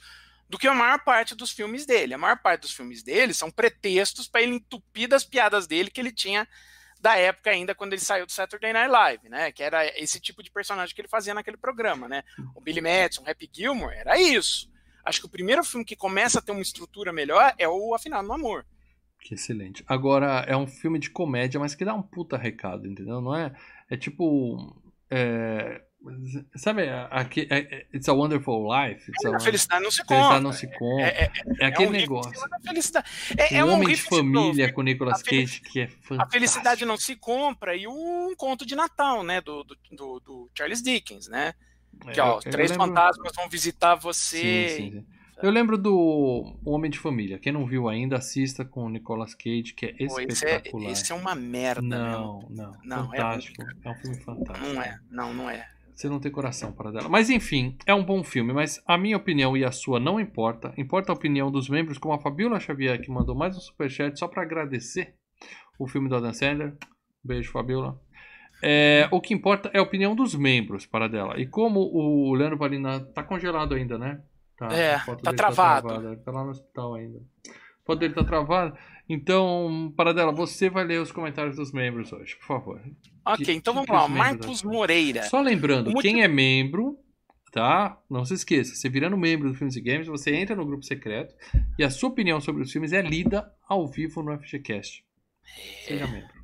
do que a maior parte dos filmes dele. A maior parte dos filmes dele são pretextos para ele entupir das piadas dele que ele tinha da época ainda quando ele saiu do Saturday Night Live, né? Que era esse tipo de personagem que ele fazia naquele programa, né? O Billy Madison, o Happy Gilmore, era isso. Acho que o primeiro filme que começa a ter uma estrutura melhor é o Afinal no Amor. Que excelente. Agora, é um filme de comédia, mas que dá um puta recado, entendeu? Não é. É tipo. É, sabe, aqui, é, é, It's a Wonderful Life. It's a, a felicidade não se compra. Felicidade não se compra. É, é, é aquele um negócio. É, um homem de família de com Nicolas Cage que é fantástico. A felicidade não se compra e um conto de Natal, né? Do, do, do, do Charles Dickens, né? Que, ó, três lembro... fantasmas vão visitar você. Sim, sim, sim. Eu lembro do Homem de Família. Quem não viu ainda, assista com o Nicolas Cage, que é espetacular. Esse é, esse é uma merda, Não, não. não é fantástico. É, é, um filme fantástico. Não é, não, não é. Você não tem coração para dela. Mas enfim, é um bom filme, mas a minha opinião e a sua não importa. Importa a opinião dos membros, como a Fabiola Xavier, que mandou mais um superchat só para agradecer o filme do Adam Sandler. Beijo, Fabiola. É, o que importa é a opinião dos membros para dela. E como o Leandro Valina tá congelado ainda, né? Tá, é, tá travado. tá travado. Tá lá no hospital ainda. A foto dele tá travado. Então, para dela, você vai ler os comentários dos membros hoje, por favor. Ok, então vamos lá. Marcos Moreira. Só lembrando, quem é membro, tá? Não se esqueça, você virando membro do Filmes e Games, você entra no grupo secreto e a sua opinião sobre os filmes é lida ao vivo no FGCast. Seja membro.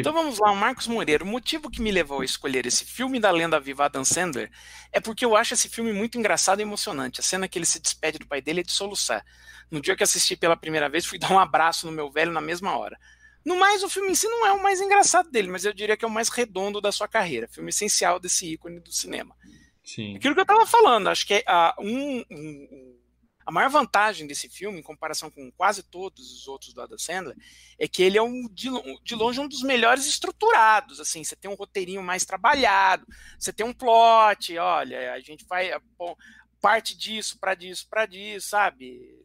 Então vamos lá, Marcos Moreira. O motivo que me levou a escolher esse filme da lenda viva Adam Sandler é porque eu acho esse filme muito engraçado e emocionante. A cena que ele se despede do pai dele é de soluçar. No dia que assisti pela primeira vez, fui dar um abraço no meu velho na mesma hora. No mais, o filme em si não é o mais engraçado dele, mas eu diria que é o mais redondo da sua carreira. Filme essencial desse ícone do cinema. Sim. Aquilo que eu estava falando, acho que é uh, um, um, a maior vantagem desse filme, em comparação com quase todos os outros do Adam Sandler, é que ele é um, de, de longe um dos melhores estruturados. Assim, você tem um roteirinho mais trabalhado, você tem um plot, olha, a gente vai bom, parte disso para disso para disso, sabe?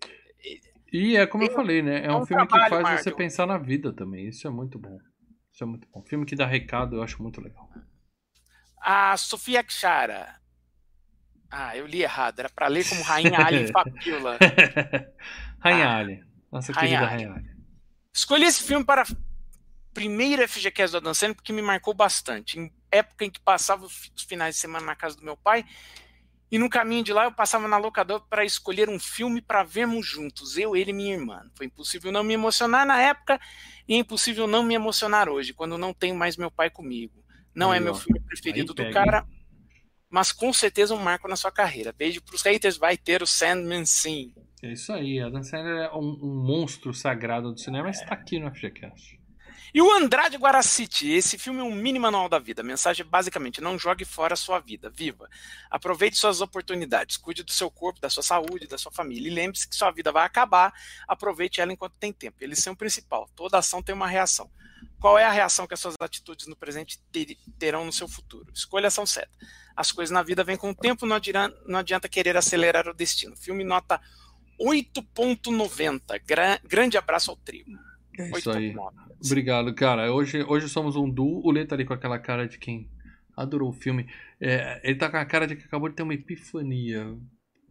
E é como eu falei, né? É, é um, um filme que faz Marvel. você pensar na vida também. Isso é muito bom. Isso é muito bom. filme que dá recado, eu acho muito legal. A Sofia Kshara ah, eu li errado. Era para ler como Rainha Alien Papila. Rainha ah, Alien. Nossa Rainha querida Rainha Alien. Escolhi esse filme para a primeira FGCast do Adam porque me marcou bastante. Em época em que passava os finais de semana na casa do meu pai, e no caminho de lá eu passava na locadora para escolher um filme para vermos juntos, eu, ele e minha irmã. Foi impossível não me emocionar na época e é impossível não me emocionar hoje, quando não tenho mais meu pai comigo. Não Aí, é meu ó. filme preferido do cara, mas com certeza um marco na sua carreira. Beijo pros haters, vai ter o Sandman sim. É isso aí, Adam Sandler é um, um monstro sagrado do cinema, mas está aqui no FGCast. E o Andrade Guaraciti, esse filme é um mini manual da vida. A mensagem é basicamente: não jogue fora a sua vida, viva. Aproveite suas oportunidades, cuide do seu corpo, da sua saúde, da sua família. E lembre-se que sua vida vai acabar, aproveite ela enquanto tem tempo. Eles são o principal. Toda ação tem uma reação. Qual é a reação que as suas atitudes no presente terão no seu futuro? Escolha ação certa. As coisas na vida vêm com o tempo, não adianta, não adianta querer acelerar o destino. Filme nota 8.90. Gra grande abraço ao trio. É isso aí. Obrigado, cara. Hoje, hoje somos um duo. O Lê tá ali com aquela cara de quem adorou o filme. É, ele tá com a cara de que acabou de ter uma epifania.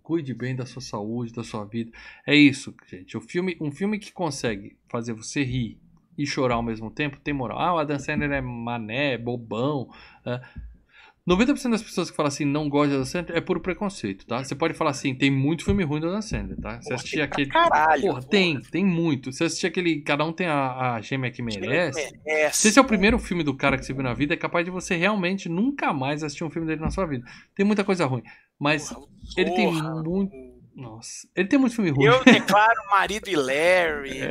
Cuide bem da sua saúde, da sua vida. É isso, gente. O filme, um filme que consegue fazer você rir e chorar ao mesmo tempo tem moral. Ah, o Adam Sandler é mané, bobão. É. 90% das pessoas que falam assim não gostam de Adam Sandler é puro preconceito, tá? Você pode falar assim, tem muito filme ruim do Adam Sandler, tá? Você assistir aquele. Caralho, porra, porra, tem, tem muito. Você assistir aquele. Cada um tem a, a gêmea que merece. merece. Se esse é o primeiro filme do cara que você viu na vida, é capaz de você realmente nunca mais assistir um filme dele na sua vida. Tem muita coisa ruim. Mas porra, ele tem muito nossa, ele tem muito filme ruim. Eu declaro marido e Larry.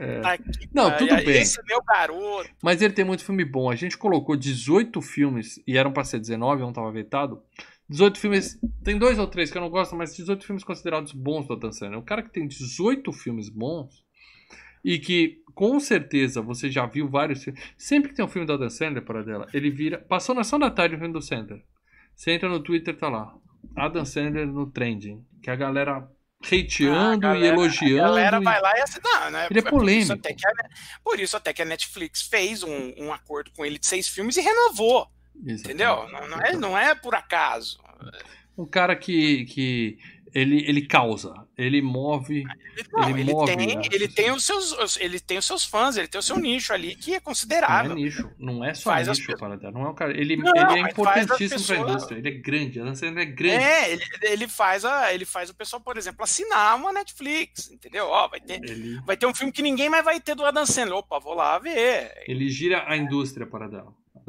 É, é. Não, tudo bem. Esse é meu garoto. Mas ele tem muito filme bom. A gente colocou 18 filmes, e eram para ser 19, um tava vetado. 18 filmes. Tem dois ou três que eu não gosto, mas 18 filmes considerados bons do Adam Sandler. O cara que tem 18 filmes bons e que com certeza você já viu vários filmes. Sempre que tem um filme do Adam Sandler, para dela, ele vira. Passou na ação da tarde o filme do Sandler. Você entra no Twitter, tá lá. Adam Sandler no trending. Que a galera hateando ah, galera, e elogiando. A galera vai lá e assina, né? Ele é polêmico. Por isso, a, por isso até que a Netflix fez um, um acordo com ele de seis filmes e renovou. Exatamente. Entendeu? Não, não, é, não é por acaso. Um cara que, que ele, ele causa, ele move. Não, ele, ele move, tem, ele tem os seus, ele tem os seus fãs, ele tem o seu nicho ali que é considerável. Não é nicho, não é só faz nicho, as... não é um cara, ele, não, ele é importantíssimo para a indústria, ele é grande, a Lancena é grande. É, ele, ele faz a, ele faz o pessoal, por exemplo, assinar uma Netflix, entendeu? Ó, vai ter, ele... vai ter um filme que ninguém mais vai ter do Adam Sandler. Opa, vou lá ver. Ele gira a indústria para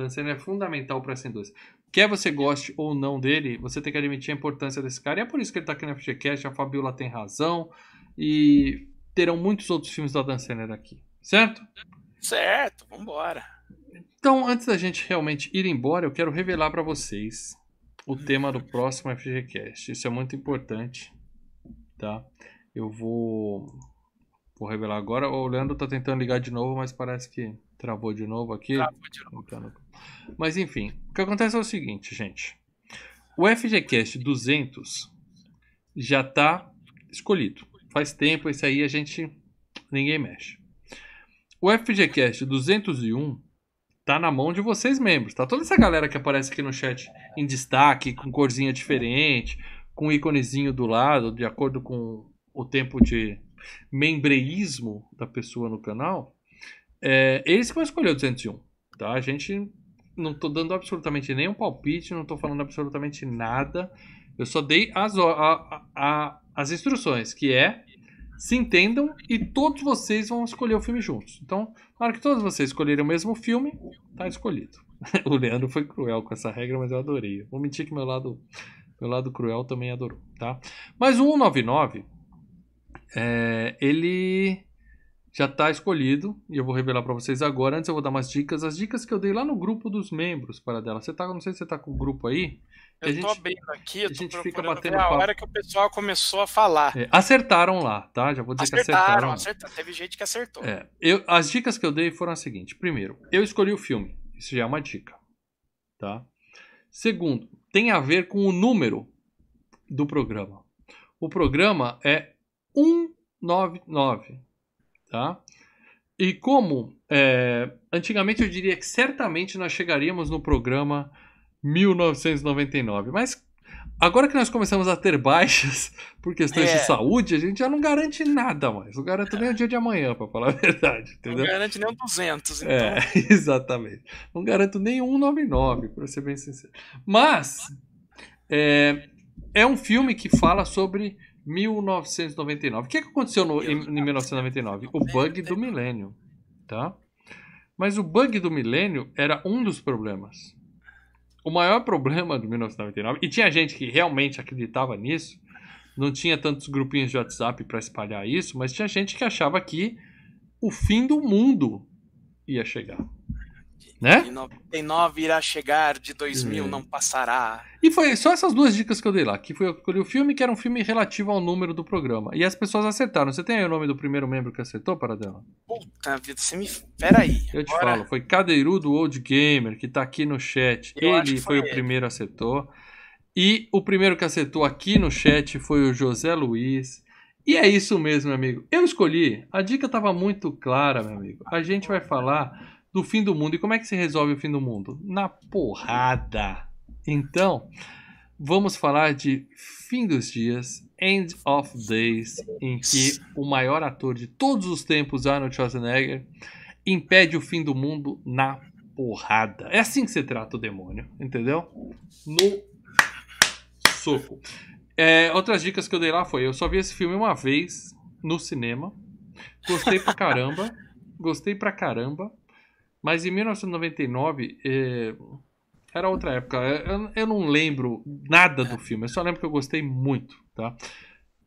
Sandler é fundamental para essa indústria quer você goste ou não dele, você tem que admitir a importância desse cara. E é por isso que ele está aqui na FGCast, a Fabiola tem razão. E terão muitos outros filmes do Adam Sandler aqui, certo? Certo, vambora. Então, antes da gente realmente ir embora, eu quero revelar para vocês o tema do próximo FGCast. Isso é muito importante, tá? Eu vou, vou revelar agora. O Leandro tá tentando ligar de novo, mas parece que travou de novo aqui. Travou de novo. Mas enfim, o que acontece é o seguinte, gente. O FGCast 200 já está escolhido. Faz tempo, esse aí a gente ninguém mexe. O FGCast 201 tá na mão de vocês membros, tá? Toda essa galera que aparece aqui no chat em destaque, com corzinha diferente, com íconezinho do lado, de acordo com o tempo de membreísmo da pessoa no canal, é, eles que vão escolher o 201, tá? A gente não tô dando absolutamente nenhum palpite, não tô falando absolutamente nada. Eu só dei as, a, a, as instruções, que é se entendam e todos vocês vão escolher o filme juntos. Então, na hora que todos vocês escolherem o mesmo filme, tá escolhido. o Leandro foi cruel com essa regra, mas eu adorei. Vou mentir que meu lado, meu lado cruel também adorou, tá? Mas o 199, é, ele já está escolhido e eu vou revelar para vocês agora. Antes eu vou dar umas dicas, as dicas que eu dei lá no grupo dos membros para dela. Você tá, não sei se você tá com o grupo aí. Eu a gente, tô abrindo aqui, a gente fica batendo a hora que o pessoal começou a falar. É, acertaram lá, tá? Já vou dizer acertaram, que acertaram. Acertaram, teve gente que acertou. É, eu, as dicas que eu dei foram as seguintes. Primeiro, eu escolhi o filme. Isso já é uma dica, tá? Segundo, tem a ver com o número do programa. O programa é 199, tá? E como é, antigamente eu diria que certamente nós chegaríamos no programa 1999. Mas agora que nós começamos a ter baixas por questões é. de saúde, a gente já não garante nada mais. Não garante nem o dia de amanhã, para falar a verdade. Entendeu? Não garante nem o 200. Então. É, exatamente. Não garanto nem 199, para ser bem sincero. Mas é, é um filme que fala sobre 1999. O que, é que aconteceu no, em, em 1999? O bug do milênio. Tá? Mas o bug do milênio era um dos problemas o maior problema do 1999, e tinha gente que realmente acreditava nisso, não tinha tantos grupinhos de WhatsApp para espalhar isso, mas tinha gente que achava que o fim do mundo ia chegar. Né? De 99 irá chegar, de 2000 é. não passará. E foi só essas duas dicas que eu dei lá. Que foi eu escolhi o filme, que era um filme relativo ao número do programa. E as pessoas acertaram. Você tem aí o nome do primeiro membro que acertou, para dela? Puta vida, você me. Peraí. Eu te falo, foi Cadeirudo Old Gamer, que tá aqui no chat. Eu ele foi, foi o primeiro acertou. E o primeiro que acertou aqui no chat foi o José Luiz. E é isso mesmo, meu amigo. Eu escolhi. A dica estava muito clara, meu amigo. A gente vai falar do fim do mundo. E como é que se resolve o fim do mundo? Na porrada. Então, vamos falar de Fim dos Dias, End of Days, em que o maior ator de todos os tempos, Arnold Schwarzenegger, impede o fim do mundo na porrada. É assim que se trata o demônio, entendeu? No soco. É, outras dicas que eu dei lá foi: eu só vi esse filme uma vez no cinema, gostei pra caramba, gostei pra caramba. Mas em 1999 é, era outra época. Eu, eu, não lembro nada do filme. Eu só lembro que eu gostei muito, tá?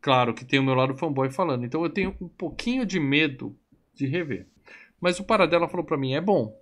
Claro que tem o meu lado fanboy falando. Então eu tenho um pouquinho de medo de rever. Mas o Paradela falou para mim, é bom.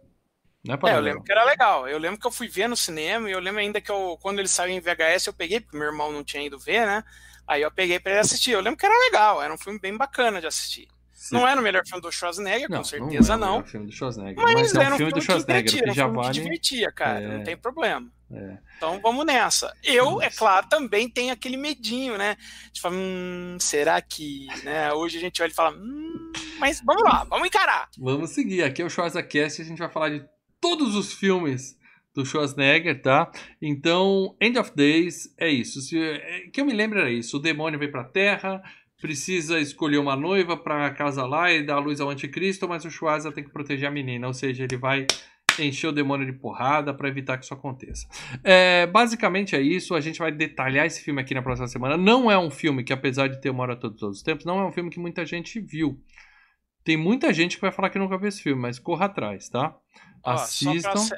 Né, é, eu lembro que era legal. Eu lembro que eu fui ver no cinema e eu lembro ainda que eu, quando ele saiu em VHS, eu peguei, porque meu irmão não tinha ido ver, né? Aí eu peguei para ele assistir. Eu lembro que era legal, era um filme bem bacana de assistir. Não era o melhor filme do Schwarzenegger, não, com certeza não. É não. o filme do Schwarzenegger, mas, mas é um, filme, filme do Schwarzenegger, que, que já vale. divertia, cara, é... não tem problema. É. Então vamos nessa. Eu, é claro, também tenho aquele medinho, né? De falar, hum, será que, né? Hoje a gente olha e fala, hum, mas vamos lá, vamos encarar. Vamos seguir. Aqui é o Schwarzacast e a gente vai falar de todos os filmes do Schwarzenegger, tá? Então, End of Days é isso. Se, é, que eu me lembro era isso. O demônio veio pra Terra, precisa escolher uma noiva para casar lá e dar luz ao anticristo, mas o Schwarza tem que proteger a menina, ou seja, ele vai encher o demônio de porrada para evitar que isso aconteça. É, basicamente é isso, a gente vai detalhar esse filme aqui na próxima semana. Não é um filme que, apesar de ter uma hora todos os tempos, não é um filme que muita gente viu. Tem muita gente que vai falar que nunca viu esse filme, mas corra atrás, tá? Ó, Assistam.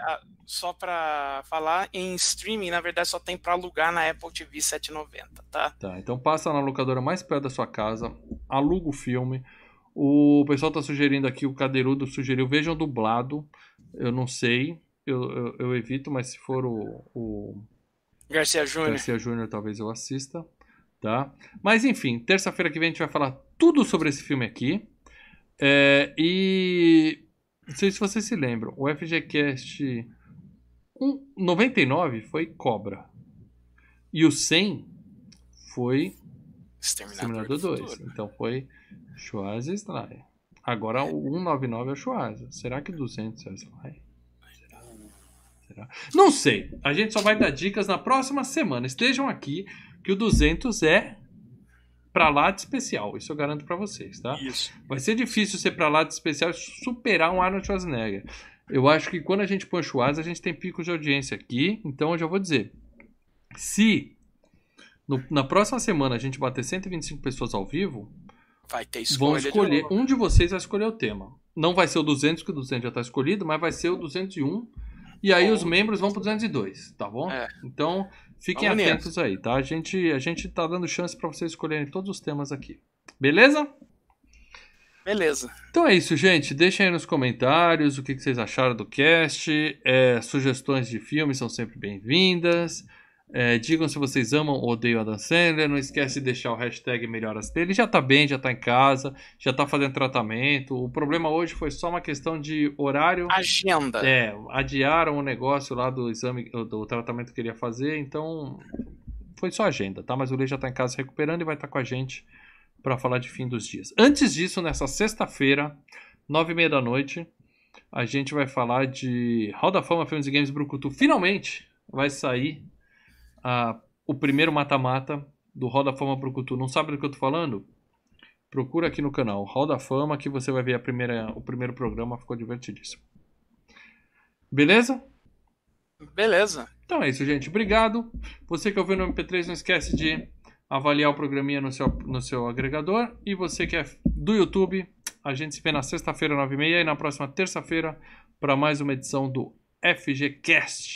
Só pra, falar, em streaming, na verdade, só tem para alugar na Apple TV 790, tá? Tá, então passa na locadora mais perto da sua casa, aluga o filme. O pessoal tá sugerindo aqui, o Cadeirudo sugeriu, vejam dublado. Eu não sei, eu, eu, eu evito, mas se for o, o Garcia Júnior. Garcia Júnior, talvez eu assista, tá? Mas enfim, terça-feira que vem a gente vai falar tudo sobre esse filme aqui. É, e não sei se vocês se lembram, o FGCast 99 foi Cobra. E o 100 foi Exterminador, 2. Então foi Schwarzenegger. Agora o 199 é o Schwarzenegger. Será que o 200 é o Sly? Não sei. A gente só vai dar dicas na próxima semana. Estejam aqui que o 200 é pra lá de especial. Isso eu garanto para vocês, tá? Isso. Vai ser difícil ser pra lá de especial e superar um Arnold Schwarzenegger. Eu acho que quando a gente põe o Schwarz, a gente tem picos de audiência aqui. Então eu já vou dizer. Se no- na próxima semana a gente bater 125 pessoas ao vivo, Vai ter vão escolha. de escolher. novo. Um de vocês vai escolher o tema. Não vai ser o 200, que o 200 já está escolhido, mas vai ser o 201. E aí os membros vão pro 202, tá bom? É. Então, fiquem Vamos atentos aí, tá? A gente, a gente tá dando chance para vocês escolherem todos os temas aqui. Beleza? Beleza. Então é isso, gente. Deixem aí nos comentários o que que vocês acharam do cast. É, sugestões de filmes são sempre bem-vindas. É, digam se vocês amam ou odeiam Adam Sandler. Não esquece de deixar o hashtag melhoras dele. Já tá bem, já tá em casa, já tá fazendo tratamento. O problema hoje foi só uma questão de horário. Agenda. É, adiaram o negócio lá do exame, do tratamento que ele ia fazer, então foi só agenda, tá? Mas o Lê já tá em casa recuperando e vai estar com a gente para falar de fim dos dias. Antes disso, nessa sexta-feira, nove e meia da noite, a gente vai falar de Hall da Fama Filmes e Games Brucutu. Finalmente vai sair ah, o primeiro mata-mata do Hall da Fama Brucutu. Não sabe do que eu tô falando? Procura aqui no canal Hall da Fama que você vai ver a primeira, o primeiro programa, ficou divertidíssimo. Beleza? Beleza. Então é isso, gente. Obrigado. Você que ouviu no MP3, não esquece de avaliar o programinha no seu, no seu agregador. E você que é do YouTube, a gente se vê na sexta-feira, 9h30 e na próxima terça-feira para mais uma edição do FGCast.